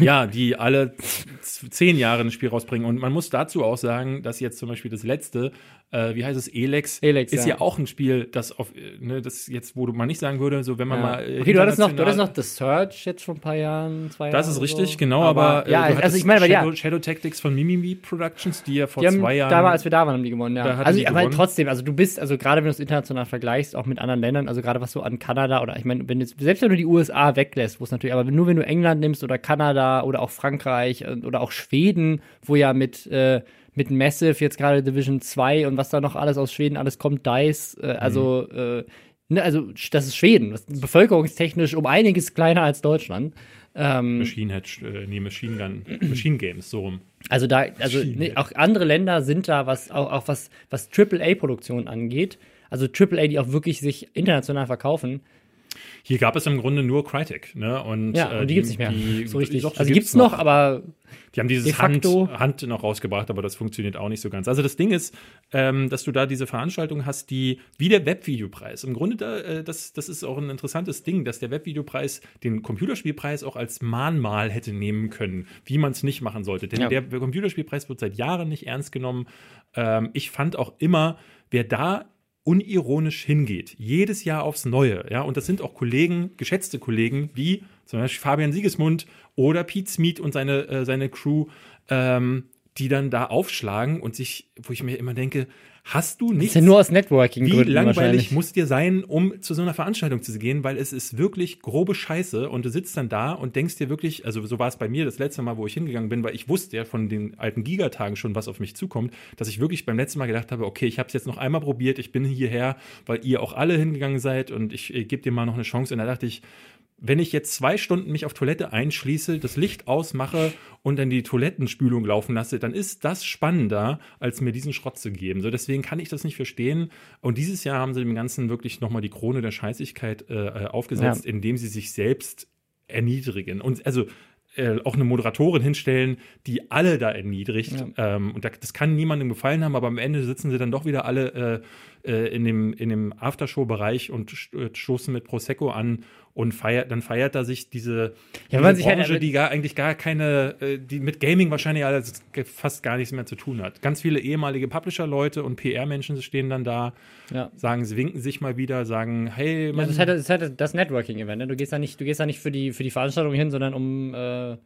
Ja, die alle zehn Jahre ein Spiel rausbringen. Und man muss dazu auch sagen, dass jetzt zum Beispiel das letzte, äh, wie heißt es, Elex, Elex, ist ja. ja. auch ein Spiel, das auf, äh, ne, das jetzt, wo man nicht sagen würde, so wenn man Ja. mal. äh, okay, du hattest, noch, du hattest noch The Search jetzt vor ein paar Jahren, zwei Das Jahre ist oder richtig, so. genau, aber, äh, ja, du also ich meine, weil ja, Shadow, Shadow Tactics von Mimimi Productions, die ja vor die haben, zwei Jahren. da war, als wir da waren, haben die gewonnen, ja. Also, die aber gewonnen. trotzdem, also du bist, also gerade wenn du es international vergleichst, auch mit anderen Ländern, also gerade was so an Kanada oder ich meine, wenn jetzt, selbst wenn du die USA weglässt, wo es natürlich, aber nur wenn du England nimmst oder Kanada oder auch Frankreich äh, oder auch Schweden, wo ja mit, äh, mit Massive jetzt gerade Division 2 und was da noch alles aus Schweden alles kommt, DICE, äh, also, Mhm. ne, also das ist Schweden, das ist bevölkerungstechnisch um einiges kleiner als Deutschland. Ähm, Machine Head, äh, nee, Machine Gun, Machine Games, so rum. also da, also ne, auch andere Länder sind da, was auch, auch was, was AAA-Produktion angeht, also AAA, die auch wirklich sich international verkaufen, Hier gab es im Grunde nur Crytek, ne? Und, Ja, und die gibt's nicht mehr. Die, so richtig. Doch, die also die gibt's noch, aber Die haben dieses De Hand, Hand noch rausgebracht, aber das funktioniert auch nicht so ganz. Also das Ding ist, ähm, dass du da diese Veranstaltung hast, die wie der Webvideopreis. Im Grunde, da, äh, das, das ist auch ein interessantes Ding, dass der Webvideopreis den Computerspielpreis auch als Mahnmal hätte nehmen können, wie man es nicht machen sollte. Denn Ja. der Computerspielpreis wird seit Jahren nicht ernst genommen. Ähm, ich fand auch immer, wer da unironisch hingeht, jedes Jahr aufs Neue, ja, und das sind auch Kollegen, geschätzte Kollegen, wie zum Beispiel Fabian Siegesmund oder Pete Smith und seine, äh, seine Crew, ähm, die dann da aufschlagen und sich, wo ich mir immer denke, hast du ist nichts ja nur aus Networking wie langweilig muss dir sein, um zu so einer Veranstaltung zu gehen, weil es ist wirklich grobe Scheiße und du sitzt dann da und denkst dir wirklich, also so war es bei mir das letzte Mal, wo ich hingegangen bin, weil ich wusste ja von den alten Gigatagen schon, was auf mich zukommt, dass ich wirklich beim letzten Mal gedacht habe, okay, ich habe es jetzt noch einmal probiert, ich bin hierher, weil ihr auch alle hingegangen seid und ich äh, gebe dir mal noch eine Chance. Und da dachte ich, wenn ich jetzt zwei Stunden mich auf Toilette einschließe, das Licht ausmache und dann die Toilettenspülung laufen lasse, dann ist das spannender, als mir diesen Schrott zu geben. So, deswegen kann ich das nicht verstehen. Und dieses Jahr haben sie dem Ganzen wirklich nochmal die Krone der Scheißigkeit äh, äh, aufgesetzt, indem sie sich selbst erniedrigen. Und also äh, auch eine Moderatorin hinstellen, die alle da erniedrigt. Ähm, und da, das kann niemandem gefallen haben, aber am Ende sitzen sie dann doch wieder alle äh, äh, in dem, in dem Aftershow-Bereich und äh, stoßen mit Prosecco an und feiert, dann feiert da sich diese, Ja, diese sich halt Branche, damit- die gar eigentlich gar keine, äh, die mit Gaming wahrscheinlich alles fast gar nichts mehr zu tun hat. Ganz viele ehemalige Publisher-Leute und PR-Menschen stehen dann da, Ja. sagen, sie winken sich mal wieder, sagen, hey, Ja, man, das ist halt das, ist halt das Networking-Event. Ne? Du gehst da nicht, du gehst da nicht für die, für die Veranstaltung hin, sondern um äh,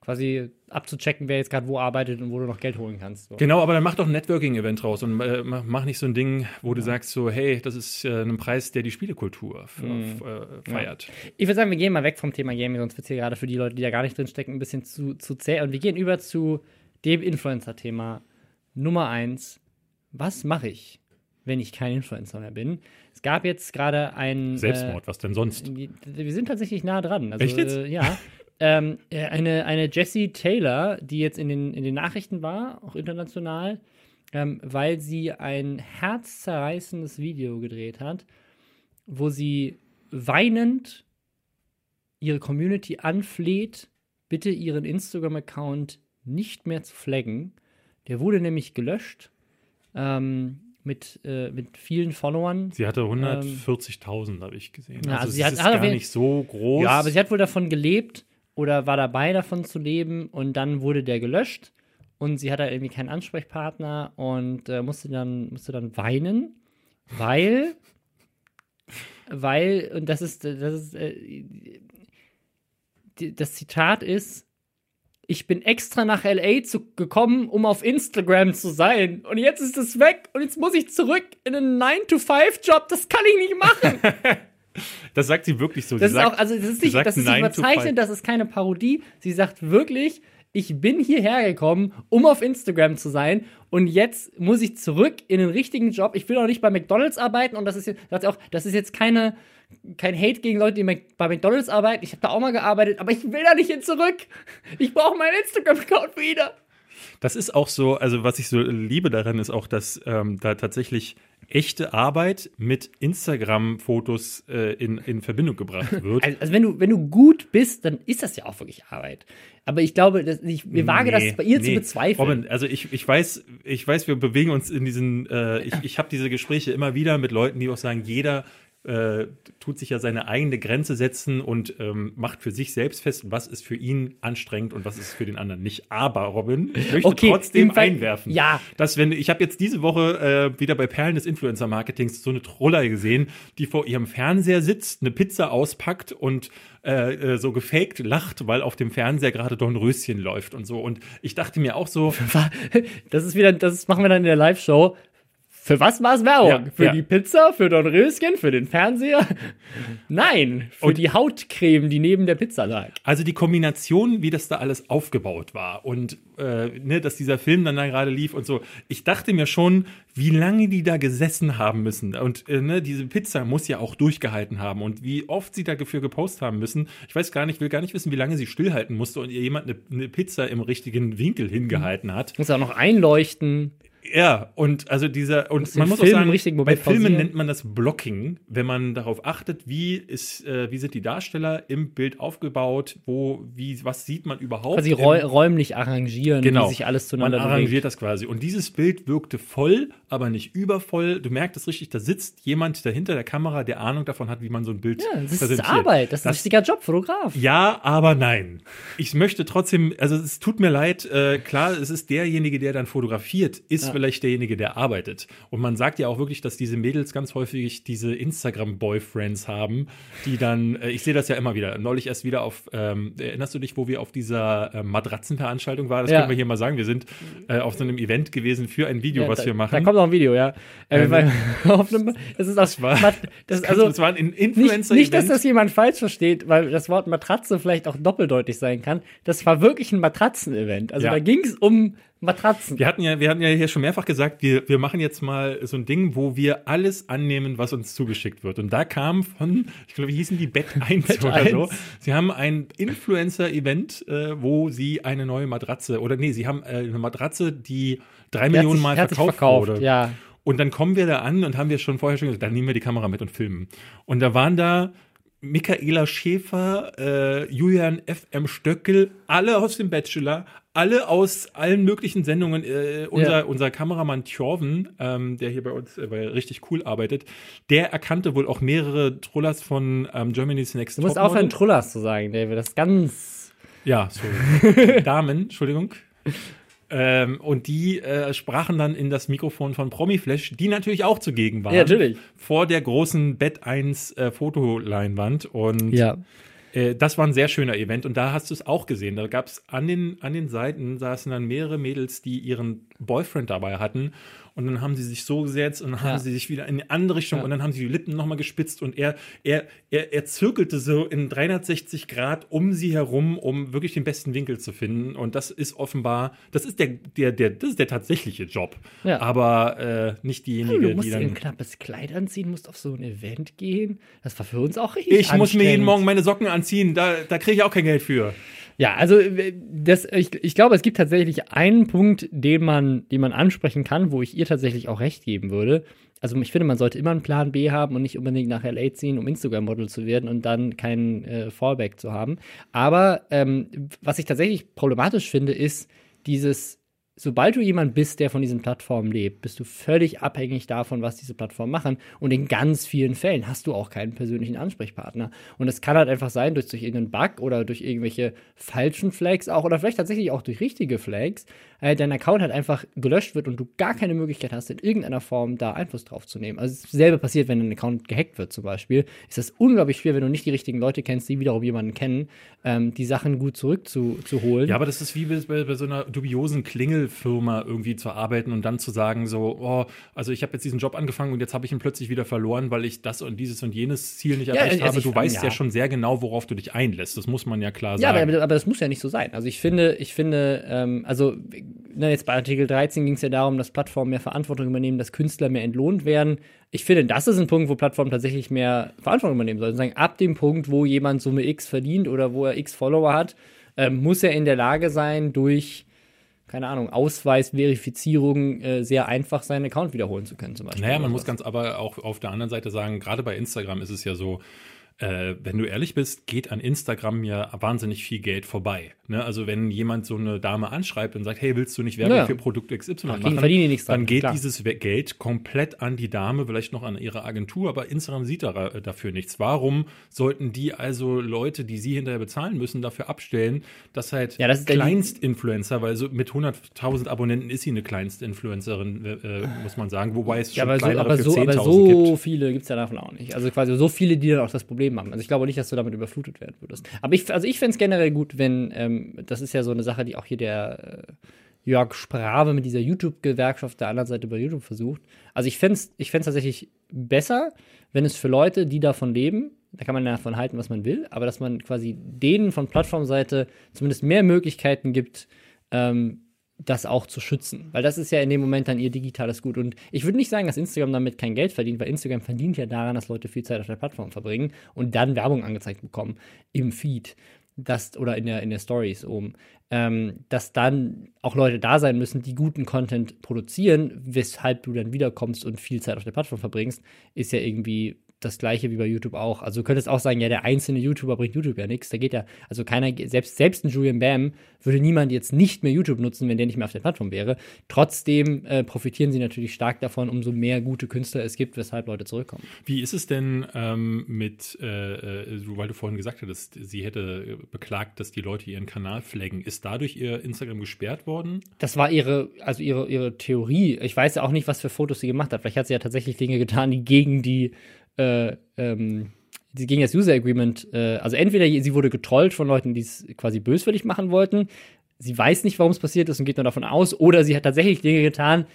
quasi abzuchecken, wer jetzt gerade wo arbeitet und wo du noch Geld holen kannst. So. Genau, aber dann mach doch ein Networking-Event draus und äh, mach nicht so ein Ding, wo du sagst so, hey, das ist äh, ein Preis, der die Spielekultur f- äh, feiert. Ich würde sagen, wir gehen mal weg vom Thema Gaming, sonst wird es hier gerade für die Leute, die da gar nicht drin stecken, ein bisschen zu, zu zäh. Und wir gehen über zu dem Influencer-Thema Nummer eins. Was mache ich, wenn ich kein Influencer mehr bin? Es gab jetzt gerade ein. Selbstmord, was denn sonst? Äh, wir sind tatsächlich nah dran. Also, Echt jetzt? Äh, ja. ähm, äh, eine, eine Jessie Taylor, die jetzt in den, in den Nachrichten war, auch international, ähm, weil sie ein herzzerreißendes Video gedreht hat, wo sie weinend ihre Community anfleht, bitte ihren Instagram-Account nicht mehr zu flaggen. Der wurde nämlich gelöscht ähm, mit, äh, mit vielen Followern. Sie hatte 140.000, habe ich gesehen. Ja, also also sie hat- ist hat gar nicht so groß. Ja, aber sie hat wohl davon gelebt oder war dabei davon zu leben und dann wurde der gelöscht und sie hatte irgendwie keinen Ansprechpartner und äh, musste dann musste dann weinen, weil weil und das ist das ist äh, das Zitat ist ich bin extra nach LA zu, gekommen, um auf Instagram zu sein. Und jetzt ist es weg. Und jetzt muss ich zurück in einen 9-to-5-Job. Das kann ich nicht machen. das sagt sie wirklich so. Das sie ist sagt, auch, also das ist nicht, das ist nicht überzeichnet, das ist keine Parodie. Sie sagt wirklich, ich bin hierher gekommen, um auf Instagram zu sein und jetzt muss ich zurück in den richtigen Job. Ich will auch nicht bei McDonalds arbeiten und das ist jetzt, sagt auch, das ist jetzt keine kein Hate gegen Leute, die bei McDonalds arbeiten. Ich habe da auch mal gearbeitet, aber ich will da nicht hin zurück. Ich brauche meinen Instagram-Account wieder. Das ist auch so, also was ich so liebe daran ist auch, dass ähm, da tatsächlich echte Arbeit mit Instagram-Fotos äh, in, in Verbindung gebracht wird. Also, also wenn du wenn du gut bist, dann ist das ja auch wirklich Arbeit. Aber ich glaube, dass ich mir wage das bei ihr zu bezweifeln. Robin, also ich, ich weiß, ich weiß, wir bewegen uns in diesen, äh, ich, ich habe diese Gespräche immer wieder mit Leuten, die auch sagen, jeder äh, tut sich ja seine eigene Grenze setzen und ähm, macht für sich selbst fest, was ist für ihn anstrengend und was ist für den anderen nicht. Aber Robin, ich möchte Okay, trotzdem einwerfen, ja. dass wenn ich habe jetzt diese Woche äh, wieder bei Perlen des Influencer-Marketings so eine Troller gesehen, die vor ihrem Fernseher sitzt, eine Pizza auspackt und äh, äh, so gefaked lacht, weil auf dem Fernseher gerade Dornröschen läuft und so. Und ich dachte mir auch so, Das ist wieder, das machen wir dann in der Live-Show. Für was war es Werbung? Ja, für ja. die Pizza, für Dornröschen, für den Fernseher? Nein, für Und- die Hautcreme, die neben der Pizza lag. Also die Kombination, wie das da alles aufgebaut war und äh, ne, dass dieser Film dann da gerade lief und so. Ich dachte mir schon, wie lange die da gesessen haben müssen. Und äh, ne, diese Pizza muss ja auch durchgehalten haben und wie oft sie dafür gepostet haben müssen. Ich weiß gar nicht, will gar nicht wissen, wie lange sie stillhalten musste und ihr jemand eine, eine Pizza im richtigen Winkel hingehalten hat. Muss auch noch einleuchten. Ja, und also dieser, und man muss Film auch sagen, bei Filmen pausieren. nennt man das Blocking, wenn man darauf achtet, wie ist, äh, wie sind die Darsteller im Bild aufgebaut, wo, wie, was sieht man überhaupt? Quasi räu räumlich arrangieren, Genau. wie sich alles Man zueinander arrangiert bewegt. das quasi. Und dieses Bild wirkte voll, aber nicht übervoll. Du merkst es richtig, da sitzt jemand dahinter der Kamera, der Ahnung davon hat, wie man so ein Bild Ja, das ist. Arbeit, das ist ein Das- richtiger Job, Fotograf. Ja, aber nein. Ich möchte trotzdem, also es tut mir leid, äh, klar, es ist derjenige, der dann fotografiert, ist vielleicht derjenige, der arbeitet. Und man sagt ja auch wirklich, dass diese Mädels ganz häufig diese Instagram-Boyfriends haben, die dann, äh, ich sehe das ja immer wieder, neulich erst wieder auf, ähm, erinnerst du dich, wo wir auf dieser äh, Matratzenveranstaltung waren? Das Ja. können wir hier mal sagen. Wir sind äh, auf so einem Event gewesen für ein Video, Ja, was da, wir machen. Da kommt noch ein Video, ja. Äh, Ähm, auf einem, das ist das war- das, also, es war ein nicht, Influencer-Event. nicht, dass das jemand falsch versteht, weil das Wort Matratze vielleicht auch doppeldeutig sein kann. Das war wirklich ein Matratzen-Event. Also Ja. da ging es um Matratzen. Wir hatten ja, wir hatten ja hier schon mehrfach gesagt, wir, wir machen jetzt mal so ein Ding, wo wir alles annehmen, was uns zugeschickt wird. Und da kam von, ich glaube, wie hießen die Bett 1 Bett oder so. 1. Sie haben ein Influencer-Event, äh, wo sie eine neue Matratze, oder nee, sie haben äh, eine Matratze, die drei Der Millionen sich- Mal verkauft, verkauft, wurde. ja. Und dann kommen wir da an und haben wir schon vorher schon gesagt, dann nehmen wir die Kamera mit und filmen. Und da waren da Michaela Schäfer, äh, Julian F.M. Stöckel, alle aus dem Bachelor, alle aus allen möglichen Sendungen. Äh, unser, Ja. unser Kameramann Thjorven, ähm, der hier bei uns äh, bei richtig cool arbeitet, der erkannte wohl auch mehrere Trollers von ähm, Germany's Next Du musst Topmodel. aufhören, Trullers zu sagen, David. Das ist ganz. Ja, sorry. Damen, Entschuldigung. Ähm, und die äh, sprachen dann in das Mikrofon von Promiflash, die natürlich auch zugegen waren. Ja, natürlich. Vor der großen Bett 1 äh, Fotoleinwand. Und Ja. äh, das war ein sehr schöner Event. Und da hast du es auch gesehen. Da gab es an den, an den Seiten saßen dann mehrere Mädels, die ihren Boyfriend dabei hatten. Und dann haben sie sich so gesetzt und dann haben sie sich wieder in die andere Richtung und dann haben sie die Lippen nochmal gespitzt und er, er, er, er zirkelte so in 360 Grad um sie herum, um wirklich den besten Winkel zu finden. Und das ist offenbar, das ist der, der, der, das ist der tatsächliche Job. Ja. Aber äh, nicht diejenige, Du die musst dir ein dann. knappes Kleid anziehen, musst auf so ein Event gehen. Das war für uns auch richtig Ich muss mir jeden. Morgen meine Socken anziehen, da, da kriege ich auch kein Geld für. Ja, also äh, das, ich, ich glaube, es gibt tatsächlich einen Punkt, den man, den man ansprechen kann, wo ich ihr tatsächlich auch recht geben würde. Also ich finde, man sollte immer einen Plan B haben und nicht unbedingt nach LA ziehen, um Instagram-Model zu werden und dann keinen äh, Fallback zu haben. Aber ähm, was ich tatsächlich problematisch finde, ist dieses, sobald du jemand bist, der von diesen Plattformen lebt, bist du völlig abhängig davon, was diese Plattformen machen. Und in ganz vielen Fällen hast du auch keinen persönlichen Ansprechpartner. Und es kann halt einfach sein, durch, durch irgendeinen Bug oder durch irgendwelche falschen Flags auch oder vielleicht tatsächlich auch durch richtige Flags, äh, dein Account halt einfach gelöscht wird und du gar keine Möglichkeit hast, in irgendeiner Form da Einfluss drauf zu nehmen. Also dasselbe passiert, wenn ein Account gehackt wird zum Beispiel. Ist das unglaublich schwer, wenn du nicht die richtigen Leute kennst, die wiederum jemanden kennen, ähm, die Sachen gut zurückzuholen. Zu, zu holen. Ja, aber das ist wie bei, bei so einer dubiosen Klingelfirma irgendwie zu arbeiten und dann zu sagen, so, oh, also ich habe jetzt diesen Job angefangen und jetzt habe ich ihn plötzlich wieder verloren, weil ich das und dieses und jenes Ziel nicht Ja, erreicht also habe. Du weißt ja. ja. schon sehr genau, worauf du dich einlässt. Das muss man ja klar Ja, sagen. aber, aber das muss ja nicht so sein. Also ich finde, ich finde, ähm, also ne, jetzt bei Artikel 13 ging es ja darum, dass Plattformen mehr Verantwortung übernehmen, dass Künstler mehr entlohnt werden. Ich finde, das ist ein Punkt, wo Plattformen tatsächlich mehr Verantwortung übernehmen sollten. Sagen, ab dem Punkt, wo jemand Summe X verdient oder wo er X Follower hat, ähm, muss er in der Lage sein, durch keine Ahnung, Ausweis, Verifizierung äh, sehr einfach seinen Account wiederholen zu können, zum Beispiel. Naja, man muss ganz aber auch auf der anderen Seite sagen, gerade bei Instagram ist es ja so, äh, wenn du ehrlich bist, geht an Instagram ja wahnsinnig viel Geld vorbei. Ne? Also wenn jemand so eine Dame anschreibt und sagt, hey, willst du nicht Werbung Ja. für Produkt XY machen, nichts dran, dann geht klar. dieses Geld komplett an die Dame, vielleicht noch an ihre Agentur, aber Instagram sieht da, äh, dafür nichts. Warum sollten die also Leute, die sie hinterher bezahlen müssen, dafür abstellen, dass halt Ja, das Kleinstinfluencer, weil so mit 100.000 Abonnenten ist sie eine Kleinstinfluencerin, äh, äh, muss man sagen, wobei es Ja, schon aber so, aber für so, aber 10.000 so viele gibt es ja davon auch nicht. Also quasi so viele, die dann auch das Problem haben. Also ich glaube nicht, dass du damit überflutet werden würdest. Aber ich, also ich fände es generell gut, wenn, ähm, das ist ja so eine Sache, die auch hier der äh, Jörg Sprave mit dieser YouTube-Gewerkschaft der anderen Seite bei YouTube versucht. Also ich fände es ich fänd's tatsächlich besser, wenn es für Leute, die davon leben, da kann man davon halten, was man will, aber dass man quasi denen von Plattformseite zumindest mehr Möglichkeiten gibt, ähm, das auch zu schützen. Weil das ist ja in dem Moment dann ihr digitales Gut. Und ich würde nicht sagen, dass Instagram damit kein Geld verdient, weil Instagram verdient ja daran, dass Leute viel Zeit auf der Plattform verbringen und dann Werbung angezeigt bekommen im Feed. dass, oder in der, in der Stories oben, ähm, dass dann auch Leute da sein müssen, die guten Content produzieren, weshalb du dann wiederkommst und viel Zeit auf der Plattform verbringst, ist ja irgendwie das gleiche wie bei YouTube auch. Also du könntest auch sagen, ja, der einzelne YouTuber bringt YouTube ja nichts. Da geht ja, also keiner, selbst, selbst ein Julian Bam würde niemand jetzt nicht mehr YouTube nutzen, wenn der nicht mehr auf der Plattform wäre. Trotzdem äh, profitieren sie natürlich stark davon, umso mehr gute Künstler es gibt, weshalb Leute zurückkommen. Wie ist es denn ähm, mit, äh, äh weil du vorhin gesagt hattest, sie hätte beklagt, dass die Leute ihren Kanal flaggen. Ist dadurch ihr Instagram gesperrt worden? Das war ihre, also ihre, ihre Theorie. Ich weiß ja auch nicht, was für Fotos sie gemacht hat. Vielleicht hat sie ja tatsächlich Dinge getan, die gegen die äh, ähm, gegen das User Agreement, äh, also entweder sie wurde getrollt von Leuten, die es quasi böswillig machen wollten, sie weiß nicht, warum es passiert ist und geht nur davon aus, oder sie hat tatsächlich Dinge getan,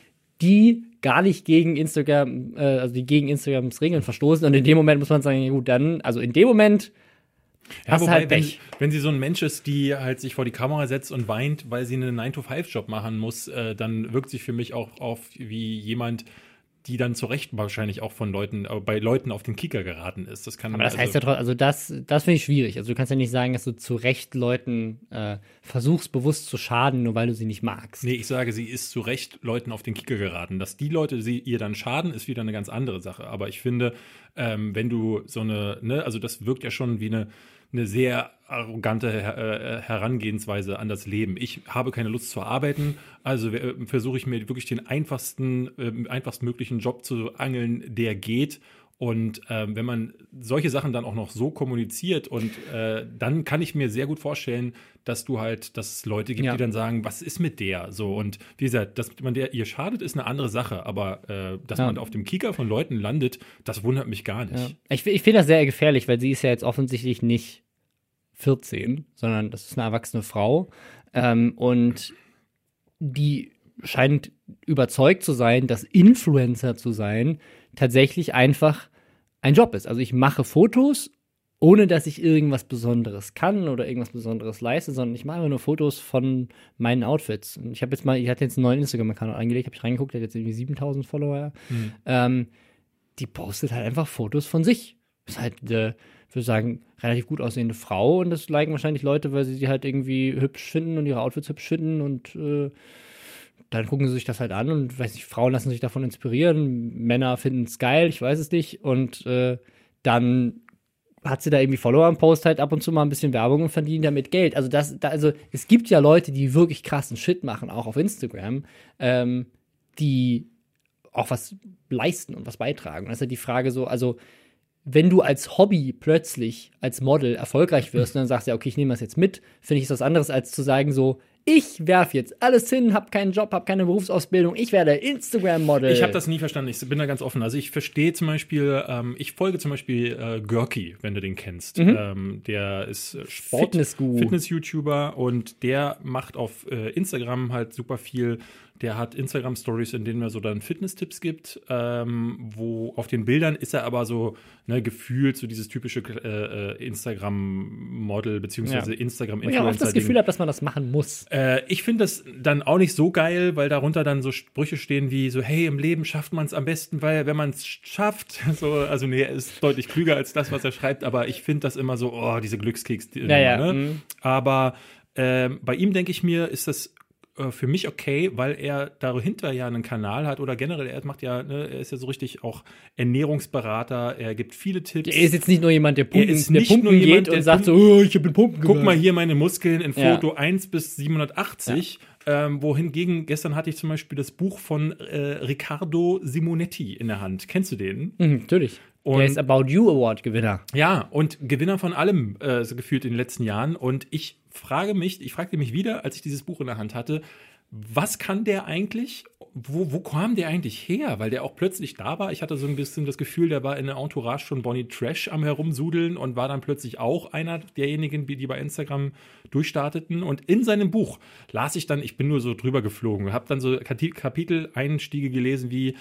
die gar nicht gegen Instagram, äh, also die gegen Instagrams Regeln verstoßen. Und in dem Moment muss man sagen, ja gut, dann, also in dem Moment ja, hast wobei, halt wenn, wenn, sie so ein Mensch ist, die halt sich vor die Kamera setzt und weint, weil sie einen 9-to-5-Job machen muss, äh, dann wirkt sich für mich auch auf wie jemand, die dann zu Recht wahrscheinlich auch von Leuten, äh, bei Leuten auf den Kicker geraten ist. Das kann, Aber das also, heißt ja trotzdem, also das, das finde ich schwierig. Also du kannst ja nicht sagen, dass du zu Recht Leuten äh, versuchst, bewusst zu schaden, nur weil du sie nicht magst. Nee, ich sage, sie ist zu Recht Leuten auf den Kicker geraten. Dass die Leute sie ihr dann schaden, ist wieder eine ganz andere Sache. Aber ich finde, ähm, wenn du so eine, ne, also das wirkt ja schon wie eine eine sehr arrogante äh, Herangehensweise an das Leben. Ich habe keine Lust zu arbeiten, also äh, versuche ich mir wirklich den einfachsten, äh, einfachstmöglichen Job zu angeln, der geht. Und ähm, wenn man solche Sachen dann auch noch so kommuniziert und äh, dann kann ich mir sehr gut vorstellen, dass du halt, dass es Leute gibt, ja. die dann sagen, was ist mit der? So und wie gesagt, dass man der ihr schadet, ist eine andere Sache, aber äh, dass ja. man auf dem Kicker von Leuten landet, das wundert mich gar nicht. Ja. Ich, ich finde das sehr gefährlich, weil sie ist ja jetzt offensichtlich nicht 14, sondern das ist eine erwachsene Frau ähm, und die scheint überzeugt zu sein, dass Influencer zu sein tatsächlich einfach ein Job ist. Also ich mache Fotos, ohne dass ich irgendwas Besonderes kann oder irgendwas Besonderes leiste, sondern ich mache nur Fotos von meinen Outfits. Und ich habe jetzt mal, ich hatte jetzt einen neuen Instagram-Kanal angelegt, habe ich reingeguckt, der hat jetzt irgendwie 7000 Follower. Mhm. Ähm, die postet halt einfach Fotos von sich. Ist halt, äh, ich würde sagen, relativ gut aussehende Frau und das liken wahrscheinlich Leute, weil sie sie halt irgendwie hübsch finden und ihre Outfits hübsch finden und äh, dann gucken sie sich das halt an und weiß nicht, Frauen lassen sich davon inspirieren, Männer finden es geil, ich weiß es nicht. Und äh, dann hat sie da irgendwie Follower im Post halt ab und zu mal ein bisschen Werbung und verdienen damit Geld. Also das, da, also es gibt ja Leute, die wirklich krassen Shit machen, auch auf Instagram, ähm, die auch was leisten und was beitragen. Und das ist ja die Frage so, also wenn du als Hobby plötzlich als Model erfolgreich wirst und dann sagst ja, okay, ich nehme das jetzt mit, finde ich es was anderes, als zu sagen so, ich werfe jetzt alles hin, habe keinen Job, habe keine Berufsausbildung, ich werde Instagram-Model. Ich habe das nie verstanden, ich bin da ganz offen. Also ich verstehe zum Beispiel, ähm, ich folge zum Beispiel äh, Görki, wenn du den kennst. Mhm. Ähm, der ist äh, Fitness-YouTuber und der macht auf äh, Instagram halt super viel der hat Instagram-Stories, in denen er so dann Fitness-Tipps gibt, ähm, wo auf den Bildern ist er aber so ne, gefühlt so dieses typische äh, äh Instagram-Model beziehungsweise ja. Instagram-Influencer. Ich habe das Gefühl habe, dass man das machen muss. Äh, ich finde das dann auch nicht so geil, weil darunter dann so Sprüche stehen wie so, hey, im Leben schafft man es am besten, weil wenn man es schafft, so, also nee, er ist deutlich klüger als das, was er schreibt, aber ich finde das immer so, oh, diese Glückskeks. Ja, ja. Ne? Mhm. Aber äh, bei ihm denke ich mir, ist das äh, für mich okay, weil er dahinter ja einen Kanal hat oder generell, er macht ja, ne, er ist ja so richtig auch Ernährungsberater, er gibt viele Tipps. Er ist jetzt nicht nur jemand, der pumpen, der der pumpen jemand, geht und sagt so, oh, ich bin Pumpen Guck mal hier meine Muskeln in Foto ja. 1 bis 780. Ja. Ähm, wohingegen, gestern hatte ich zum Beispiel das Buch von äh, Riccardo Simonetti in der Hand. Kennst du den? Mhm, natürlich. Und, der ist About You Award Gewinner. Ja, und Gewinner von allem äh, so gefühlt in den letzten Jahren. Und ich frage mich, ich fragte mich wieder, als ich dieses Buch in der Hand hatte, was kann der eigentlich? Wo, wo kam der eigentlich her? Weil der auch plötzlich da war. Ich hatte so ein bisschen das Gefühl, der war in der Entourage von Bonnie Trash am Herumsudeln und war dann plötzlich auch einer derjenigen, die bei Instagram durchstarteten. Und in seinem Buch las ich dann, ich bin nur so drüber geflogen, habe dann so Kapitel-Einstiege gelesen wie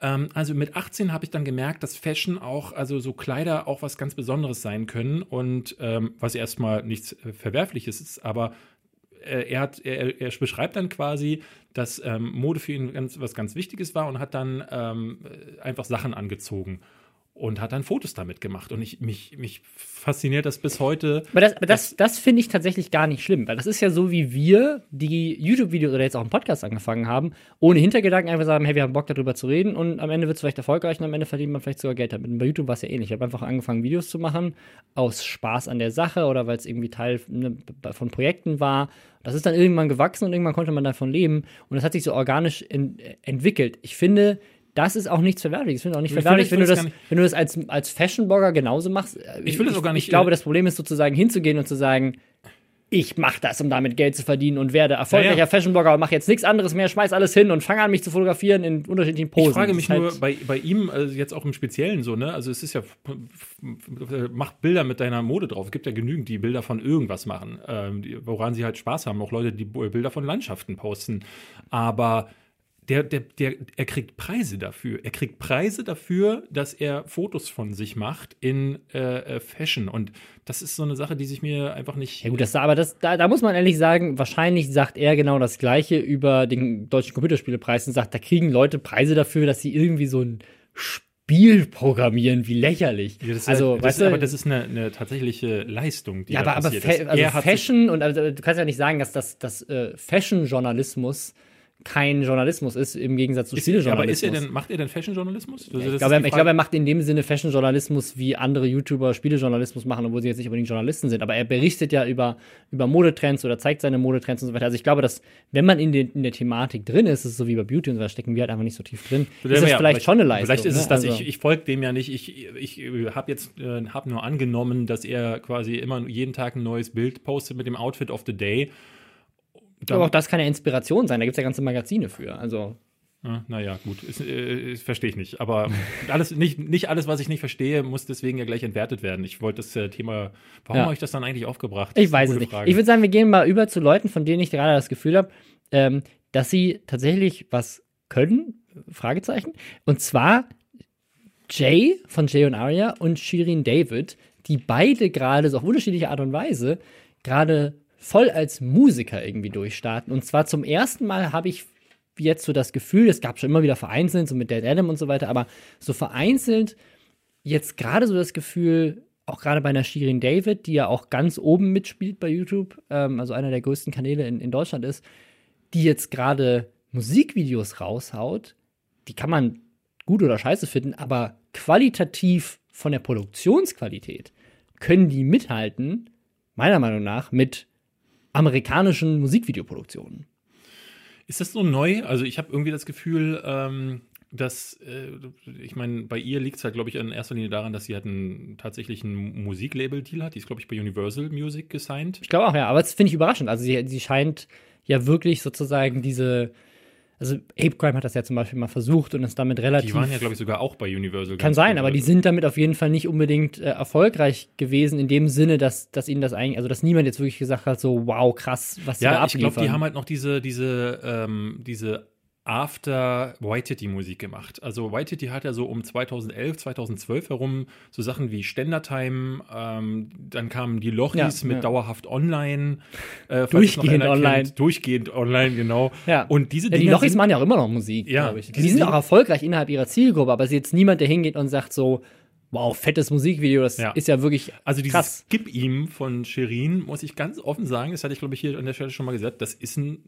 ähm, also mit 18 habe ich dann gemerkt, dass Fashion auch, also so Kleider auch was ganz Besonderes sein können und ähm, was erstmal nichts äh, Verwerfliches ist, aber er, hat, er, er, beschreibt dann quasi, dass ähm, Mode für ihn ganz, was ganz Wichtiges war und hat dann ähm, einfach Sachen angezogen. Und hat dann Fotos damit gemacht. Und ich, mich, mich fasziniert das bis heute. Aber das, aber das, das finde ich tatsächlich gar nicht schlimm, weil das ist ja so, wie wir die YouTube-Videos oder jetzt auch einen Podcast angefangen haben, ohne Hintergedanken einfach sagen, hey, wir haben Bock darüber zu reden und am Ende wird es vielleicht erfolgreich und am Ende verdient man vielleicht sogar Geld damit. Und bei YouTube war es ja ähnlich. Ich habe einfach angefangen, Videos zu machen, aus Spaß an der Sache oder weil es irgendwie Teil ne, von Projekten war. Das ist dann irgendwann gewachsen und irgendwann konnte man davon leben und das hat sich so organisch in, entwickelt. Ich finde, das ist auch nichts Verwerfliches. Ich finde auch nicht Ich verwerflich, wenn du das wenn du das als, als Fashion-Blogger genauso machst. Ich will das auch gar nicht, Ich glaube, das Problem ist sozusagen hinzugehen und zu sagen, ich mache das, um damit Geld zu verdienen und werde erfolgreicher Ja, ja. Fashion-Blogger und mache jetzt nichts anderes mehr, schmeiß alles hin und fange an, mich zu fotografieren in unterschiedlichen Posen. Ich frage mich ist nur halt- bei, bei ihm, also jetzt auch im Speziellen so, ne? Also es ist ja, mach Bilder mit deiner Mode drauf. Es gibt ja genügend, die Bilder von irgendwas machen, ähm, woran sie halt Spaß haben. Auch Leute, die Bilder von Landschaften posten. Aber der, der, der, er kriegt Preise dafür. Er kriegt Preise dafür, dass er Fotos von sich macht in äh, äh, Fashion. Und das ist so eine Sache, die sich mir einfach nicht. Ja gut, das, aber das, da, da muss man ehrlich sagen, wahrscheinlich sagt er genau das Gleiche über den deutschen Computerspielepreis und sagt, da kriegen Leute Preise dafür, dass sie irgendwie so ein Spiel programmieren, wie lächerlich. Ja, das ist, also, das weißt du, aber das ist eine, eine tatsächliche Leistung, die ja, da aber, aber Fa also Fashion und also, du kannst ja nicht sagen, dass das, das äh, Fashion-Journalismus kein Journalismus ist, im Gegensatz zu Ist, aber Spielejournalismus. ist er denn, macht er denn Fashion-Journalismus? Also ich, glaube, er, ich glaube, er macht in dem Sinne Fashion-Journalismus, wie andere YouTuber Spielejournalismus machen, obwohl sie jetzt nicht unbedingt Journalisten sind. Aber er berichtet ja über, über Modetrends oder zeigt seine Modetrends und so weiter. Also ich glaube, dass, wenn man in, den, in der Thematik drin ist, ist es so wie bei Beauty und so, da stecken wir halt einfach nicht so tief drin, ist das Ja, vielleicht schon eine Leistung. Vielleicht ist es ne? das, Also- ich, ich folge dem ja nicht. Ich, ich, habe jetzt äh, hab nur angenommen, dass er quasi immer jeden Tag ein neues Bild postet mit dem Outfit of the Day. Aber auch das kann ja Inspiration sein, da gibt es ja ganze Magazine für. Also Ja, naja, gut, äh, verstehe ich nicht. Aber alles, nicht, nicht alles, was ich nicht verstehe, muss deswegen ja gleich entwertet werden. Ich wollte das äh, Thema, warum Ja. habe ich das dann eigentlich aufgebracht? Ich weiß es nicht. Frage. Ich würde sagen, wir gehen mal über zu Leuten, von denen ich gerade das Gefühl habe, ähm, dass sie tatsächlich was können, Fragezeichen. Und zwar Jay von Jay und Aria und Shirin David, die beide gerade so auf unterschiedliche Art und Weise gerade voll als Musiker irgendwie durchstarten. Und zwar zum ersten Mal habe ich jetzt so das Gefühl, es gab schon immer wieder vereinzelt, so mit Dead Adam und so weiter, aber so vereinzelt jetzt gerade so das Gefühl, auch gerade bei einer Shirin David, die ja auch ganz oben mitspielt bei YouTube, ähm, also einer der größten Kanäle in, in Deutschland ist, die jetzt gerade Musikvideos raushaut, die kann man gut oder scheiße finden, aber qualitativ von der Produktionsqualität können die mithalten, meiner Meinung nach, mit amerikanischen Musikvideoproduktionen. Ist das so neu? Also ich habe irgendwie das Gefühl, ähm, dass, äh, ich meine, bei ihr liegt es halt, glaube ich, in erster Linie daran, dass sie halt einen tatsächlichen Musiklabel-Deal hat. Die ist, glaube ich, bei Universal Music gesigned. Ich glaube auch, ja, aber das finde ich überraschend. Also sie, sie scheint ja wirklich sozusagen diese, also Ape Crime hat das ja zum Beispiel mal versucht und ist damit relativ. Die waren ja, glaube ich, sogar auch bei Universal. kann sein, aber die sind damit auf jeden Fall nicht unbedingt äh, erfolgreich gewesen, in dem Sinne, dass, dass ihnen das eigentlich, also dass niemand jetzt wirklich gesagt hat, so wow, krass, was sie da Ja, ich abliefern. glaube, die haben halt noch diese, diese, ähm, diese After White Musik gemacht. Also White hat ja so um 2011, 2012 herum so Sachen wie Ständertime, ähm, dann kamen die Lochis Ja, mit ja. dauerhaft online. Äh, Durchgehend online. Kennt. Durchgehend online, genau. Ja. Und diese ja, die Dinger Lochis sind- machen ja auch immer noch Musik, Ja, glaube ich. Die diese sind auch erfolgreich innerhalb ihrer Zielgruppe, aber es ist jetzt niemand, der hingeht und sagt so, wow, fettes Musikvideo, das Ja. ist ja wirklich Also dieses krass. Gib ihm von Shirin, muss ich ganz offen sagen, das hatte ich, glaube ich, hier an der Stelle schon mal gesagt, das ist ein,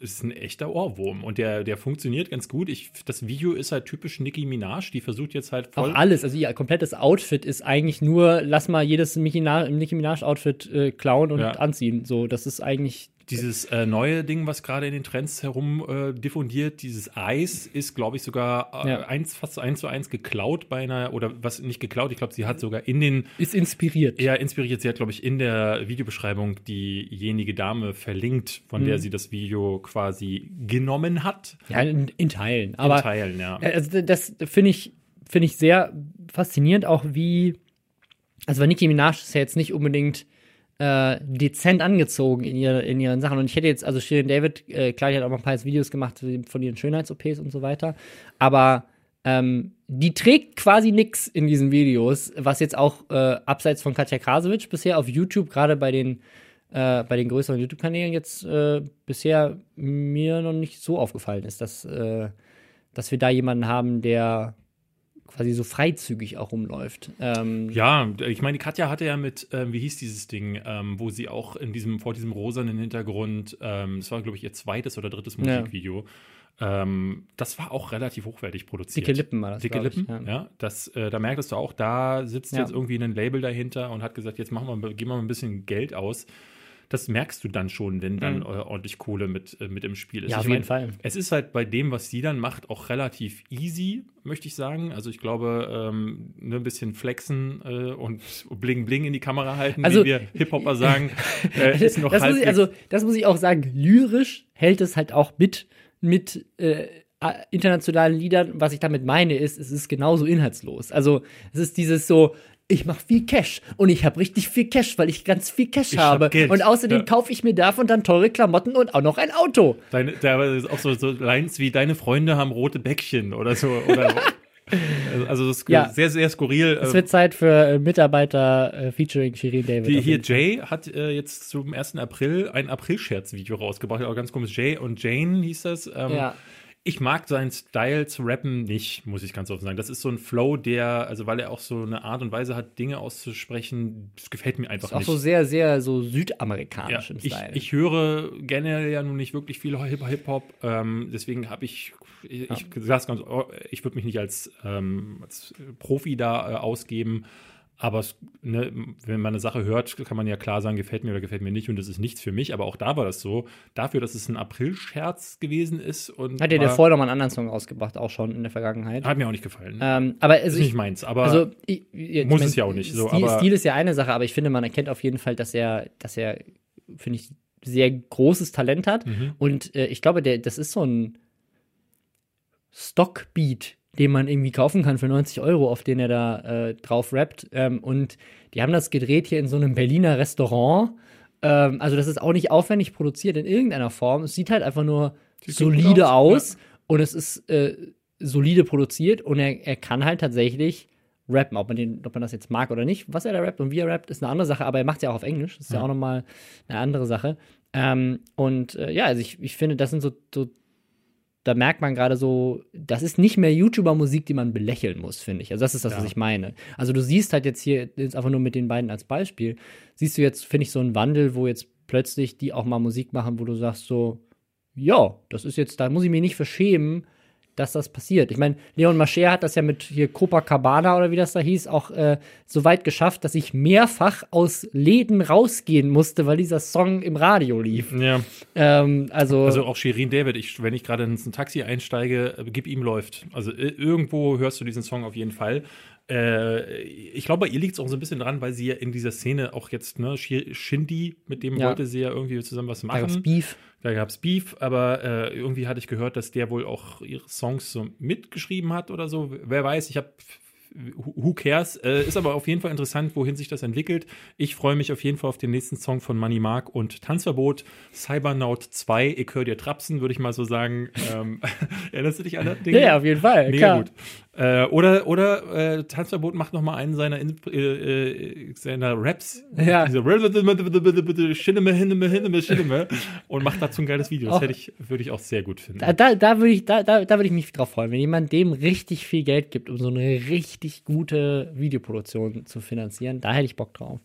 ist ein echter Ohrwurm. Und der, der funktioniert ganz gut. Ich, das Video ist halt typisch Nicki Minaj, die versucht jetzt halt voll. Auch alles, also ihr komplettes Outfit ist eigentlich nur, lass mal jedes Nicki Minaj- Nicki Minaj-Outfit äh, klauen und Ja. anziehen. So, das ist eigentlich. Dieses äh, neue Ding, was gerade in den Trends herum äh, diffundiert, dieses Eis, ist, glaube ich, sogar äh, Ja. eins, fast eins zu eins geklaut bei einer, oder was nicht geklaut, ich glaube, sie hat sogar in den, Ist inspiriert. eher inspiriert, sie hat, glaube ich, in der Videobeschreibung diejenige Dame verlinkt, von der sie das Video quasi genommen hat. Ja, in, in Teilen. Aber in Teilen, ja. Äh, Also das finde ich, finde ich sehr faszinierend, auch wie, also weil Nicki Minaj ist ja jetzt nicht unbedingt äh, dezent angezogen in, ihr, in ihren Sachen. Und ich hätte jetzt, also Shirin David, äh, klar, die hat auch mal ein paar Videos gemacht von ihren Schönheits-OPs und so weiter, aber ähm, die trägt quasi nix in diesen Videos, was jetzt auch äh, abseits von Katja Krasowitsch bisher auf YouTube, gerade bei den äh, bei den größeren YouTube-Kanälen jetzt äh, bisher mir noch nicht so aufgefallen ist, dass, äh, dass wir da jemanden haben, der quasi so freizügig auch rumläuft. Ähm, Ja, ich meine, Katja hatte ja mit, ähm, wie hieß dieses Ding, ähm, wo sie auch in diesem, vor diesem rosanen Hintergrund, ähm, das war, glaube ich, ihr zweites oder drittes Ja. Musikvideo. Ähm, das war auch relativ hochwertig produziert. Dicke Lippen war das, Dicke glaub ich, Lippen, ja. ja. das, äh, da merktest du auch, da sitzt Ja. jetzt irgendwie ein Label dahinter und hat gesagt, jetzt machen wir, geben wir mal ein bisschen Geld aus. Das merkst du dann schon, wenn dann Mhm. äh, ordentlich Kohle mit, äh, mit im Spiel ist. Ja, Ich auf mein, jeden Fall. Es ist halt bei dem, was sie dann macht, auch relativ easy, möchte ich sagen. Also ich glaube, ähm, nur ein bisschen flexen äh, und bling bling in die Kamera halten, Also- wie wir Hip-Hopper sagen, äh, ist noch das muss ich, also, das muss ich auch sagen, lyrisch hält es halt auch mit, mit äh, internationalen Liedern. Was ich damit meine, ist, es ist genauso inhaltslos. Also, es ist dieses so, ich mache viel Cash und ich habe richtig viel Cash, weil ich ganz viel Cash Ich hab habe. Geld. Und außerdem Ja. kaufe ich mir davon dann teure Klamotten und auch noch ein Auto. Deine, da ist auch so, so Lines wie deine Freunde haben rote Bäckchen oder so. Oder, also das ist Ja. sehr, sehr skurril. Es Ähm, wird Zeit für äh, Mitarbeiter äh, featuring Shirin David. Die, hier. Jay hat äh, jetzt zum 1. April ein April-Scherz-Video rausgebracht. Auch ganz komisch. Jay und Jane hieß das. Ähm, Ja. Ich mag seinen Style zu rappen nicht, muss ich ganz offen sagen. Das ist so ein Flow, der, also weil er auch so eine Art und Weise hat, Dinge auszusprechen, das gefällt mir einfach Ist auch nicht. so sehr, sehr so ja, südamerikanisch im ich, Style. ich höre generell ja nun nicht wirklich viel Hip- Hip-Hop, ähm, deswegen habe ich, ich, ich sag's ganz, ich würde mich nicht als, ähm, als Profi da äh, ausgeben, aber es, ne, wenn man eine Sache hört, kann man ja klar sagen, gefällt mir oder gefällt mir nicht und das ist nichts für mich, aber auch da war das so, dafür, dass es ein April-Scherz gewesen ist und Hat ja der vorher noch mal einen anderen Song rausgebracht, auch schon in der Vergangenheit. hat mir auch nicht gefallen. Ähm, aber also ist ich, nicht meins, aber Also, ich, ich, Muss ich es ja auch nicht, so, Stil, Stil ist ja eine Sache, aber ich finde, man erkennt auf jeden Fall, dass er, dass er, finde ich, sehr großes Talent hat. Mhm. Und äh, ich glaube, der, das ist so ein Stockbeat, den man irgendwie kaufen kann für 90 Euro, auf den er da äh, drauf rappt. Ähm, und die haben das gedreht hier in so einem Berliner Restaurant. Ähm, also, das ist auch nicht aufwendig produziert in irgendeiner Form. Es sieht halt einfach nur gut solide aus, aus, und es ist äh, solide produziert und er, er kann halt tatsächlich rappen, ob man, den, ob man das jetzt mag oder nicht. Was er da rappt und wie er rappt, ist eine andere Sache, aber er macht es ja auch auf Englisch. Das ist ja, Ja. auch nochmal eine andere Sache. Ähm, und äh, ja, also ich, ich finde, das sind so, so da merkt man gerade so, das ist nicht mehr YouTuber-Musik, die man belächeln muss, finde ich. Also das ist das, Ja. was ich meine. Also du siehst halt jetzt hier, jetzt einfach nur mit den beiden als Beispiel, siehst du jetzt, finde ich, so einen Wandel, wo jetzt plötzlich die auch mal Musik machen, wo du sagst so, ja, das ist jetzt, da muss ich mich nicht verschämen, dass das passiert. Ich meine, Leon Mascher hat das ja mit hier Copacabana oder wie das da hieß, auch äh, so weit geschafft, dass ich mehrfach aus Läden rausgehen musste, weil dieser Song im Radio lief. ja. Ähm, also, Also auch Shirin David, ich, wenn ich gerade ins ein Taxi einsteige, äh, gib ihm läuft. Also äh, irgendwo hörst du diesen Song auf jeden Fall. Äh, ich glaube, bei ihr liegt es auch so ein bisschen dran, weil sie ja in dieser Szene auch jetzt, ne, Shi- Shindy, mit dem Ja. wollte sie ja irgendwie zusammen was da gab's machen. Beef. Da gab es Beef, aber äh, irgendwie hatte ich gehört, dass der wohl auch ihre Songs so mitgeschrieben hat oder so. Wer weiß, ich habe Who cares? Äh, ist aber auf jeden Fall interessant, wohin sich das entwickelt. Ich freue mich auf jeden Fall auf den nächsten Song von Money Mark und Tanzverbot, Cybernaut 2. Ich höre dir Trapsen, würde ich mal so sagen. Ähm, erinnerst du dich an das Ding? Ja, ja, auf jeden Fall. Mega klar. gut. Äh, oder oder äh, Tanzverbot macht noch mal einen seiner, In- äh, äh, seiner Raps. Ja. Diese. Und macht dazu ein geiles Video. Das hätte ich, würde ich auch sehr gut finden. Da, da, da würde ich, da, da, da würde ich mich drauf freuen, wenn jemand dem richtig viel Geld gibt, um so eine richtig gute Videoproduktion zu finanzieren. Da hätte ich Bock drauf.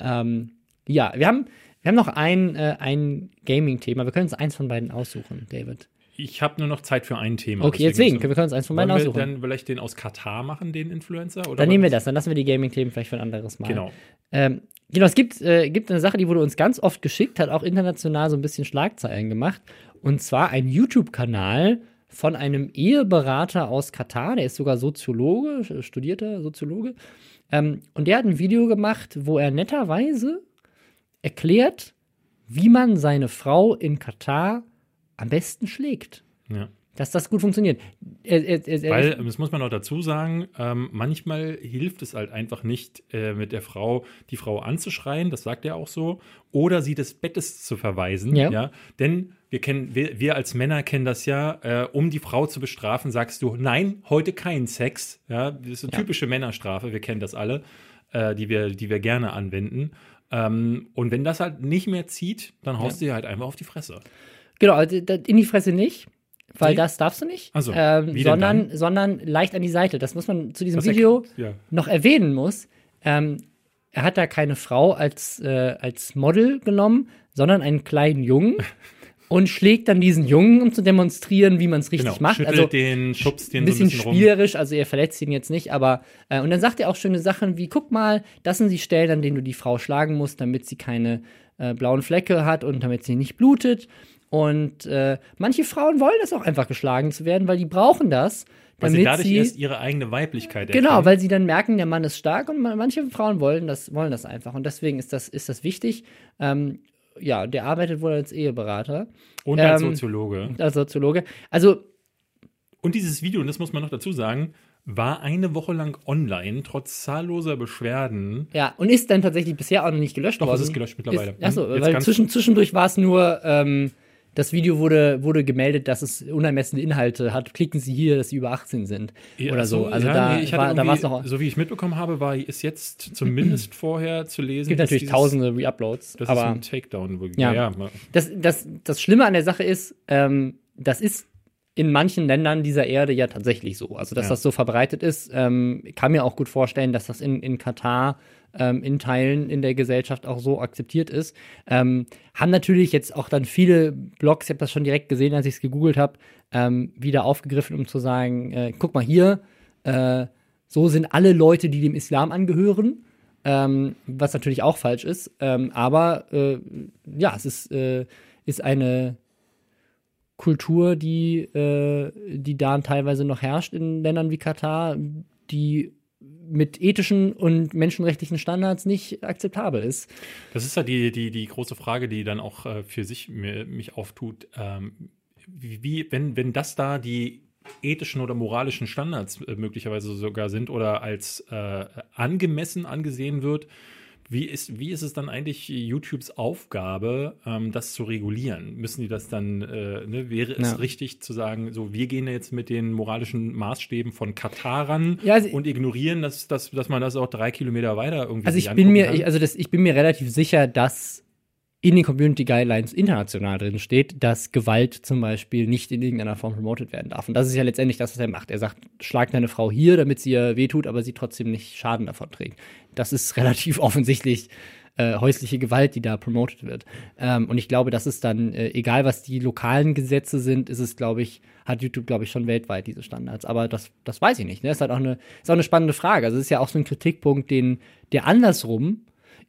Ähm, ja, wir haben, wir haben noch ein, äh, ein Gaming-Thema. Wir können uns eins von beiden aussuchen, David. Ich habe nur noch Zeit für ein Thema. Okay, deswegen, wir können uns eins von wir aussuchen. Dann, dann vielleicht den aus Katar machen, den Influencer? Oder dann nehmen wir das, dann lassen wir die Gaming-Themen vielleicht für ein anderes Mal. Genau. Ähm, genau, es gibt, äh, gibt eine Sache, die wurde uns ganz oft geschickt, hat auch international so ein bisschen Schlagzeilen gemacht. Und zwar ein YouTube-Kanal von einem Eheberater aus Katar, der ist sogar Soziologe, studierter Soziologe. Ähm, und der hat ein Video gemacht, wo er netterweise erklärt, wie man seine Frau in Katar am besten schlägt. Ja. Dass das gut funktioniert. Er, er, er, Weil, ähm, das muss man noch dazu sagen, ähm, manchmal hilft es halt einfach nicht, äh, mit der Frau die Frau anzuschreien, das sagt er auch so, oder sie des Bettes zu verweisen. Ja. Ja. Denn wir kennen, wir, wir als Männer kennen das ja, äh, um die Frau zu bestrafen, sagst du, nein, heute kein Sex. Ja, das ist eine Ja. typische Männerstrafe, wir kennen das alle, äh, die, wir, die wir gerne anwenden. Ähm, und wenn das halt nicht mehr zieht, dann haust du dir halt einfach auf die Fresse. Genau, also in die Fresse nicht. weil Nee. das darfst du nicht, so, ähm, sondern, sondern leicht an die Seite. Das muss man zu diesem Das Video erklärt- ja. noch erwähnen muss. Ähm, er hat da keine Frau als, äh, als Model genommen, sondern einen kleinen Jungen und schlägt dann diesen Jungen, um zu demonstrieren, wie man es richtig Genau, macht. schüttelt Also den, schubst den ein bisschen, so ein bisschen rum. spielerisch, also er verletzt ihn jetzt nicht, aber äh, und dann sagt er auch schöne Sachen wie, guck mal, das sind die Stellen, an denen du die Frau schlagen musst, damit sie keine äh, blauen Flecke hat und damit sie nicht blutet. Und äh, manche Frauen wollen das auch einfach geschlagen zu werden, weil die brauchen das, Weil damit sie dadurch sie erst ihre eigene Weiblichkeit Genau, erkennen. weil sie dann merken, der Mann ist stark und man, manche Frauen wollen das, wollen das einfach. Und deswegen ist das, ist das wichtig. Ähm, ja, der arbeitet wohl als Eheberater, Und als ähm, Soziologe. als Soziologe. Also, Und dieses Video, und das muss man noch dazu sagen, war eine Woche lang online, trotz zahlloser Beschwerden. ja, und ist dann tatsächlich bisher auch noch nicht gelöscht Doch, worden. es ist gelöscht mittlerweile. Ist, achso, weil zwischen, zwischendurch war es nur, ähm, das Video wurde, wurde gemeldet, dass es unermessene Inhalte hat. Klicken Sie hier, dass Sie über 18 sind. Ja, oder so. Also ja, da, nee, war, da war es noch. So wie ich mitbekommen habe, war ist jetzt zumindest vorher zu lesen. Es gibt natürlich dieses- tausende Re-Uploads. Das aber ist ein Takedown. Ja, ja. das, das, das Schlimme an der Sache ist, ähm, das ist in manchen Ländern dieser Erde ja tatsächlich so. Also, dass Ja. das so verbreitet ist, ähm, kann mir auch gut vorstellen, dass das in, in Katar ähm, in Teilen in der Gesellschaft auch so akzeptiert ist. Ähm, haben natürlich jetzt auch dann viele Blogs, ich habe das schon direkt gesehen, als ich es gegoogelt habe, ähm, wieder aufgegriffen, um zu sagen, äh, guck mal hier, äh, so sind alle Leute, die dem Islam angehören. Ähm, was natürlich auch falsch ist. Ähm, aber äh, ja, es ist, äh, ist eine Kultur, die, äh, die da teilweise noch herrscht in Ländern wie Katar, die mit ethischen und menschenrechtlichen Standards nicht akzeptabel ist. Das ist ja die, die, die große Frage, die dann auch äh, für sich mir, mich auftut. Ähm, wie, wenn, wenn das da die ethischen oder moralischen Standards äh, möglicherweise sogar sind oder als äh, angemessen angesehen wird, wie ist, wie ist es dann eigentlich YouTubes Aufgabe, ähm, das zu regulieren? Müssen die das dann, äh, ne, wäre es Ja. richtig zu sagen, so, wir gehen jetzt mit den moralischen Maßstäben von Katar ran Ja, also- und ignorieren, dass, dass, dass man das auch drei Kilometer weiter irgendwie Also ich bin mir, ich, also das, ich bin mir relativ sicher, dass in den Community Guidelines international drin steht, dass Gewalt zum Beispiel nicht in irgendeiner Form promoted werden darf. Und das ist ja letztendlich das, was er macht. Er sagt, schlag deine Frau hier, damit sie ihr wehtut, aber sie trotzdem nicht Schaden davon trägt. Das ist relativ offensichtlich äh, häusliche Gewalt, die da promoted wird. Ähm, und ich glaube, das ist dann, äh, egal was die lokalen Gesetze sind, ist es, glaube ich, hat YouTube, glaube ich, schon weltweit diese Standards. Aber das, das weiß ich nicht. Ne? Das ist halt auch eine, ist auch eine spannende Frage. Also es ist ja auch so ein Kritikpunkt, den, der andersrum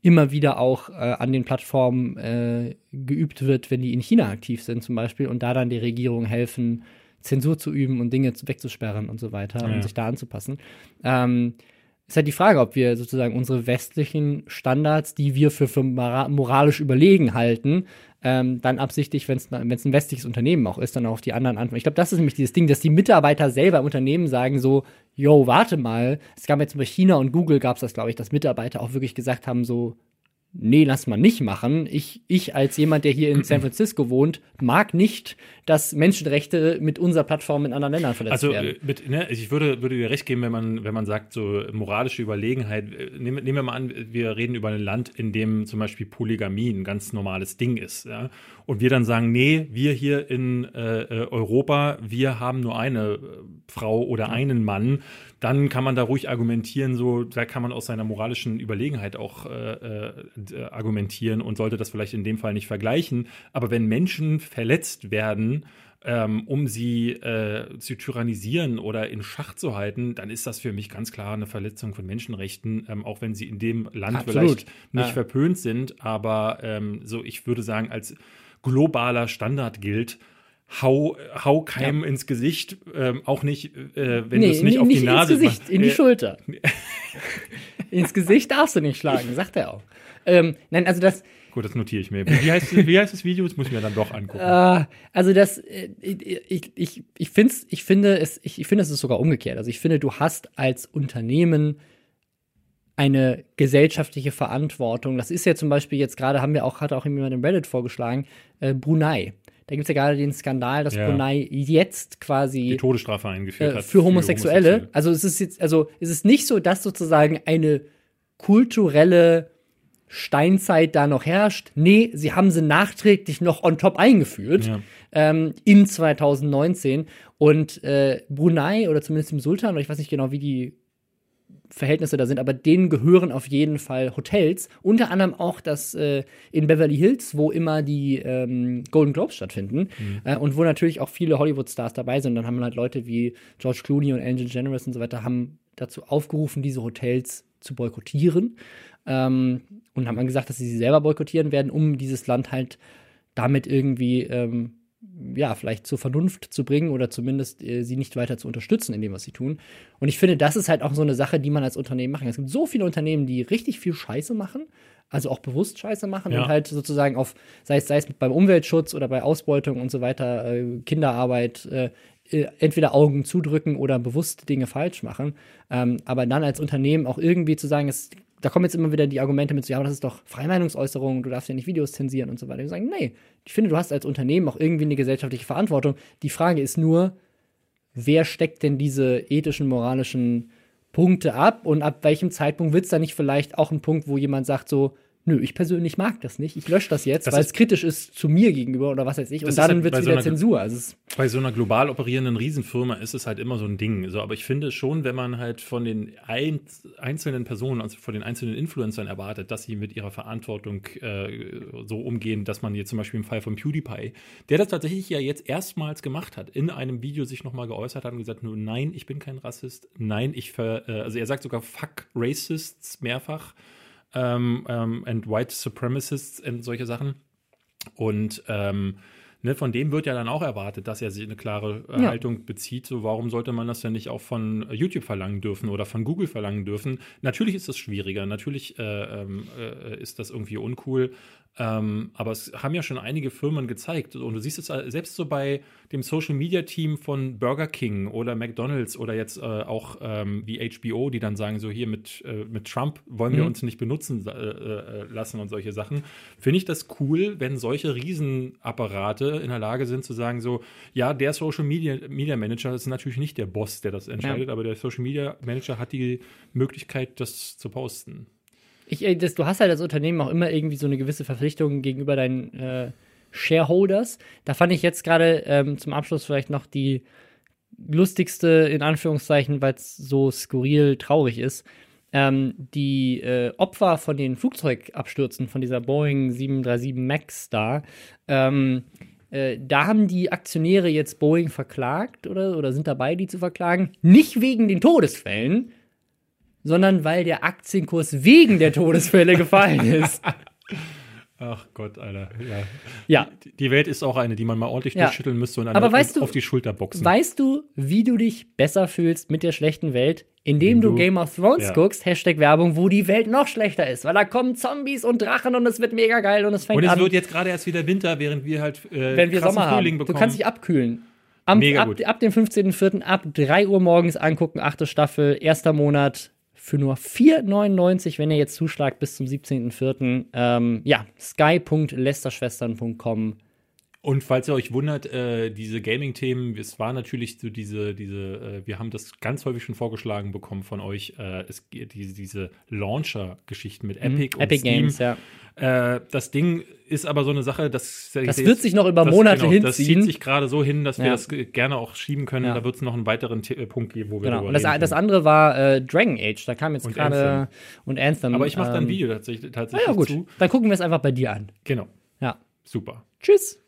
immer wieder auch äh, an den Plattformen äh, geübt wird, wenn die in China aktiv sind zum Beispiel und da dann die Regierung helfen, Zensur zu üben und Dinge zu- wegzusperren und so weiter Ja. und sich da anzupassen. Ähm, ist halt die Frage, ob wir sozusagen unsere westlichen Standards, die wir für, für mora- moralisch überlegen halten, ähm, dann absichtlich, wenn es ein westliches Unternehmen auch ist, dann auch auf die anderen antworten. Ich glaube, das ist nämlich dieses Ding, dass die Mitarbeiter selber im Unternehmen sagen so, yo, warte mal, es gab jetzt bei China und Google gab es das, glaube ich, dass Mitarbeiter auch wirklich gesagt haben so, nee, lass mal nicht machen. Ich, ich als jemand, der hier in San Francisco wohnt, mag nicht, dass Menschenrechte mit unserer Plattform in anderen Ländern verletzt Also werden. äh, mit, ne, ich würde, würde dir recht geben, wenn man, wenn man sagt, so moralische Überlegenheit, äh, nehmen, nehmen wir mal an, wir reden über ein Land, in dem zum Beispiel Polygamie ein ganz normales Ding ist, ja. Und wir dann sagen, nee, wir hier in äh, äh, Europa, wir haben nur eine äh, Frau oder einen Mann, dann kann man da ruhig argumentieren, so, da kann man aus seiner moralischen Überlegenheit auch äh, äh, argumentieren und sollte das vielleicht in dem Fall nicht vergleichen. Aber wenn Menschen verletzt werden, ähm, um sie äh, zu tyrannisieren oder in Schach zu halten, dann ist das für mich ganz klar eine Verletzung von Menschenrechten, ähm, auch wenn sie in dem Land Absolut. vielleicht nicht Ja. verpönt sind. Aber ähm, so, ich würde sagen, als globaler Standard gilt, hau, hau keinem ins Gesicht, ähm, auch nicht, äh, wenn du es nicht auf die Nase ins Gesicht, machst. in die Äh, Schulter. ins Gesicht darfst du nicht schlagen, sagt er auch. Ähm, nein, also das, Gut, das notiere ich mir. Wie heißt, wie heißt das Video? Das muss ich mir dann doch angucken. äh, also das, äh, ich, ich, ich, find's, ich finde es, ich, ich finde es ist sogar umgekehrt. Also ich finde, du hast als Unternehmen eine gesellschaftliche Verantwortung. Das ist ja zum Beispiel jetzt gerade, haben wir auch, hat auch jemand im Reddit vorgeschlagen, äh, Brunei. Da gibt es ja gerade den Skandal, dass Ja. Brunei jetzt quasi die Todesstrafe eingeführt äh, hat. für Homosexuelle. Also es ist jetzt, also es ist nicht so, dass sozusagen eine kulturelle Steinzeit da noch herrscht. Nee, sie haben sie nachträglich noch on top eingeführt Ja. ähm, in 2019. Und äh, Brunei oder zumindest im Sultan, oder ich weiß nicht genau, wie die Verhältnisse da sind, aber denen gehören auf jeden Fall Hotels. Unter anderem auch das äh, in Beverly Hills, wo immer die ähm, Golden Globes stattfinden äh, und wo natürlich auch viele Hollywood-Stars dabei sind. Dann haben halt Leute wie George Clooney und Angel Generous und so weiter haben dazu aufgerufen, diese Hotels zu boykottieren ähm, und haben dann gesagt, dass sie sie selber boykottieren werden, um dieses Land halt damit irgendwie ähm, ja, vielleicht zur Vernunft zu bringen oder zumindest äh, sie nicht weiter zu unterstützen in dem, was sie tun. Und ich finde, das ist halt auch so eine Sache, die man als Unternehmen machen kann. Es gibt so viele Unternehmen, die richtig viel Scheiße machen, also auch bewusst Scheiße machen Ja. und halt sozusagen auf, sei es, sei es beim Umweltschutz oder bei Ausbeutung und so weiter, äh, Kinderarbeit, äh, entweder Augen zudrücken oder bewusst Dinge falsch machen. Ähm, aber dann als Unternehmen auch irgendwie zu sagen, es, da kommen jetzt immer wieder die Argumente mit, so, ja, aber das ist doch Freimeinungsäußerung, du darfst ja nicht Videos zensieren und so weiter. Wir sagen, nee, ich finde, du hast als Unternehmen auch irgendwie eine gesellschaftliche Verantwortung. Die Frage ist nur, wer steckt denn diese ethischen, moralischen Punkte ab und ab welchem Zeitpunkt wird es da nicht vielleicht auch ein Punkt, wo jemand sagt so, nö, ich persönlich mag das nicht, ich lösche das jetzt, weil es kritisch ist zu mir gegenüber oder was weiß ich. Und dann halt wird es so wieder einer- Zensur. Also Bei so einer global operierenden Riesenfirma ist es halt immer so ein Ding. So, aber ich finde schon, wenn man halt von den ein, einzelnen Personen, also von den einzelnen Influencern erwartet, dass sie mit ihrer Verantwortung äh, so umgehen, dass man jetzt zum Beispiel im Fall von PewDiePie, der das tatsächlich ja jetzt erstmals gemacht hat, in einem Video sich nochmal geäußert hat und gesagt, nur nein, ich bin kein Rassist, nein, ich ver, äh, also er sagt sogar fuck Racists mehrfach ähm, ähm, and White Supremacists und solche Sachen. Und ähm, ne, von dem wird ja dann auch erwartet, dass er sich eine klare äh, Ja. Haltung bezieht. So, warum sollte man das denn nicht auch von YouTube verlangen dürfen oder von Google verlangen dürfen? Natürlich ist das schwieriger, natürlich äh, ähm, äh, ist das irgendwie uncool. Ähm, aber es haben ja schon einige Firmen gezeigt. Und du siehst es äh, selbst so bei dem Social Media Team von Burger King oder McDonalds oder jetzt äh, auch ähm, wie HBO, die dann sagen, so hier mit, äh, mit Trump wollen wir Mhm. uns nicht benutzen äh, äh, lassen und solche Sachen. Finde ich das cool, wenn solche Riesenapparate in der Lage sind zu sagen, so, ja, der Social Media, Media Manager ist natürlich nicht der Boss, der das entscheidet, aber der Social Media Manager hat die Möglichkeit, das zu posten. Ich, äh, das, du hast halt als Unternehmen auch immer irgendwie so eine gewisse Verpflichtung gegenüber deinen äh, Shareholders. Da fand ich jetzt gerade ähm, zum Abschluss vielleicht noch die lustigste, in Anführungszeichen, weil es so skurril traurig ist. Ähm, die äh, Opfer von den Flugzeugabstürzen von dieser Boeing 737 MAX da, ähm, äh, da haben die Aktionäre jetzt Boeing verklagt oder, oder sind dabei, die zu verklagen. Nicht wegen den Todesfällen, sondern weil der Aktienkurs wegen der Todesfälle gefallen ist. Ach Gott, Alter. Ja. Ja. Die- Welt ist auch eine, die man mal ordentlich Ja. durchschütteln müsste und, Aber weißt du- auf die Schulter boxen. Weißt du, wie du dich besser fühlst mit der schlechten Welt? Indem du, Du- Game of Thrones ja. guckst, Hashtag Werbung, wo die Welt noch schlechter ist. Weil da kommen Zombies und Drachen und es wird mega geil und es fängt und es an, wird jetzt gerade erst wieder Winter, während wir halt äh, wenn wir Sommer Frühling haben. bekommen. Du kannst dich abkühlen. Am, Mega ab, gut. ab dem 15.04. ab 3 Uhr morgens angucken, achte Staffel, erster Monat für nur 4,99, wenn ihr jetzt zuschlagt bis zum 17.04. Ähm, ja, sky.lesterschwestern.com. Und falls ihr euch wundert, äh, diese Gaming-Themen, es war natürlich so diese, diese, äh, wir haben das ganz häufig schon vorgeschlagen bekommen von euch, äh, es diese, diese Launcher-Geschichten mit Epic und Mhm. Epic Steam. Games, ja. Äh, das Ding ist aber so eine Sache, das, Das wird sich noch über Monate genau, Das hinziehen. zieht sich gerade so hin, dass wir Ja. das ge- gerne auch schieben können. Ja. Da wird es noch einen weiteren The äh, Punkt geben, wo wir Genau. Und das, das andere war äh, Dragon Age. Da kam jetzt Und gerade und Anthem. Aber ich mache da ein ähm, Video tatsächlich, Ah tatsächlich ja, gut. zu. Dann gucken wir es einfach bei dir an. Genau. Ja. Super. Tschüss.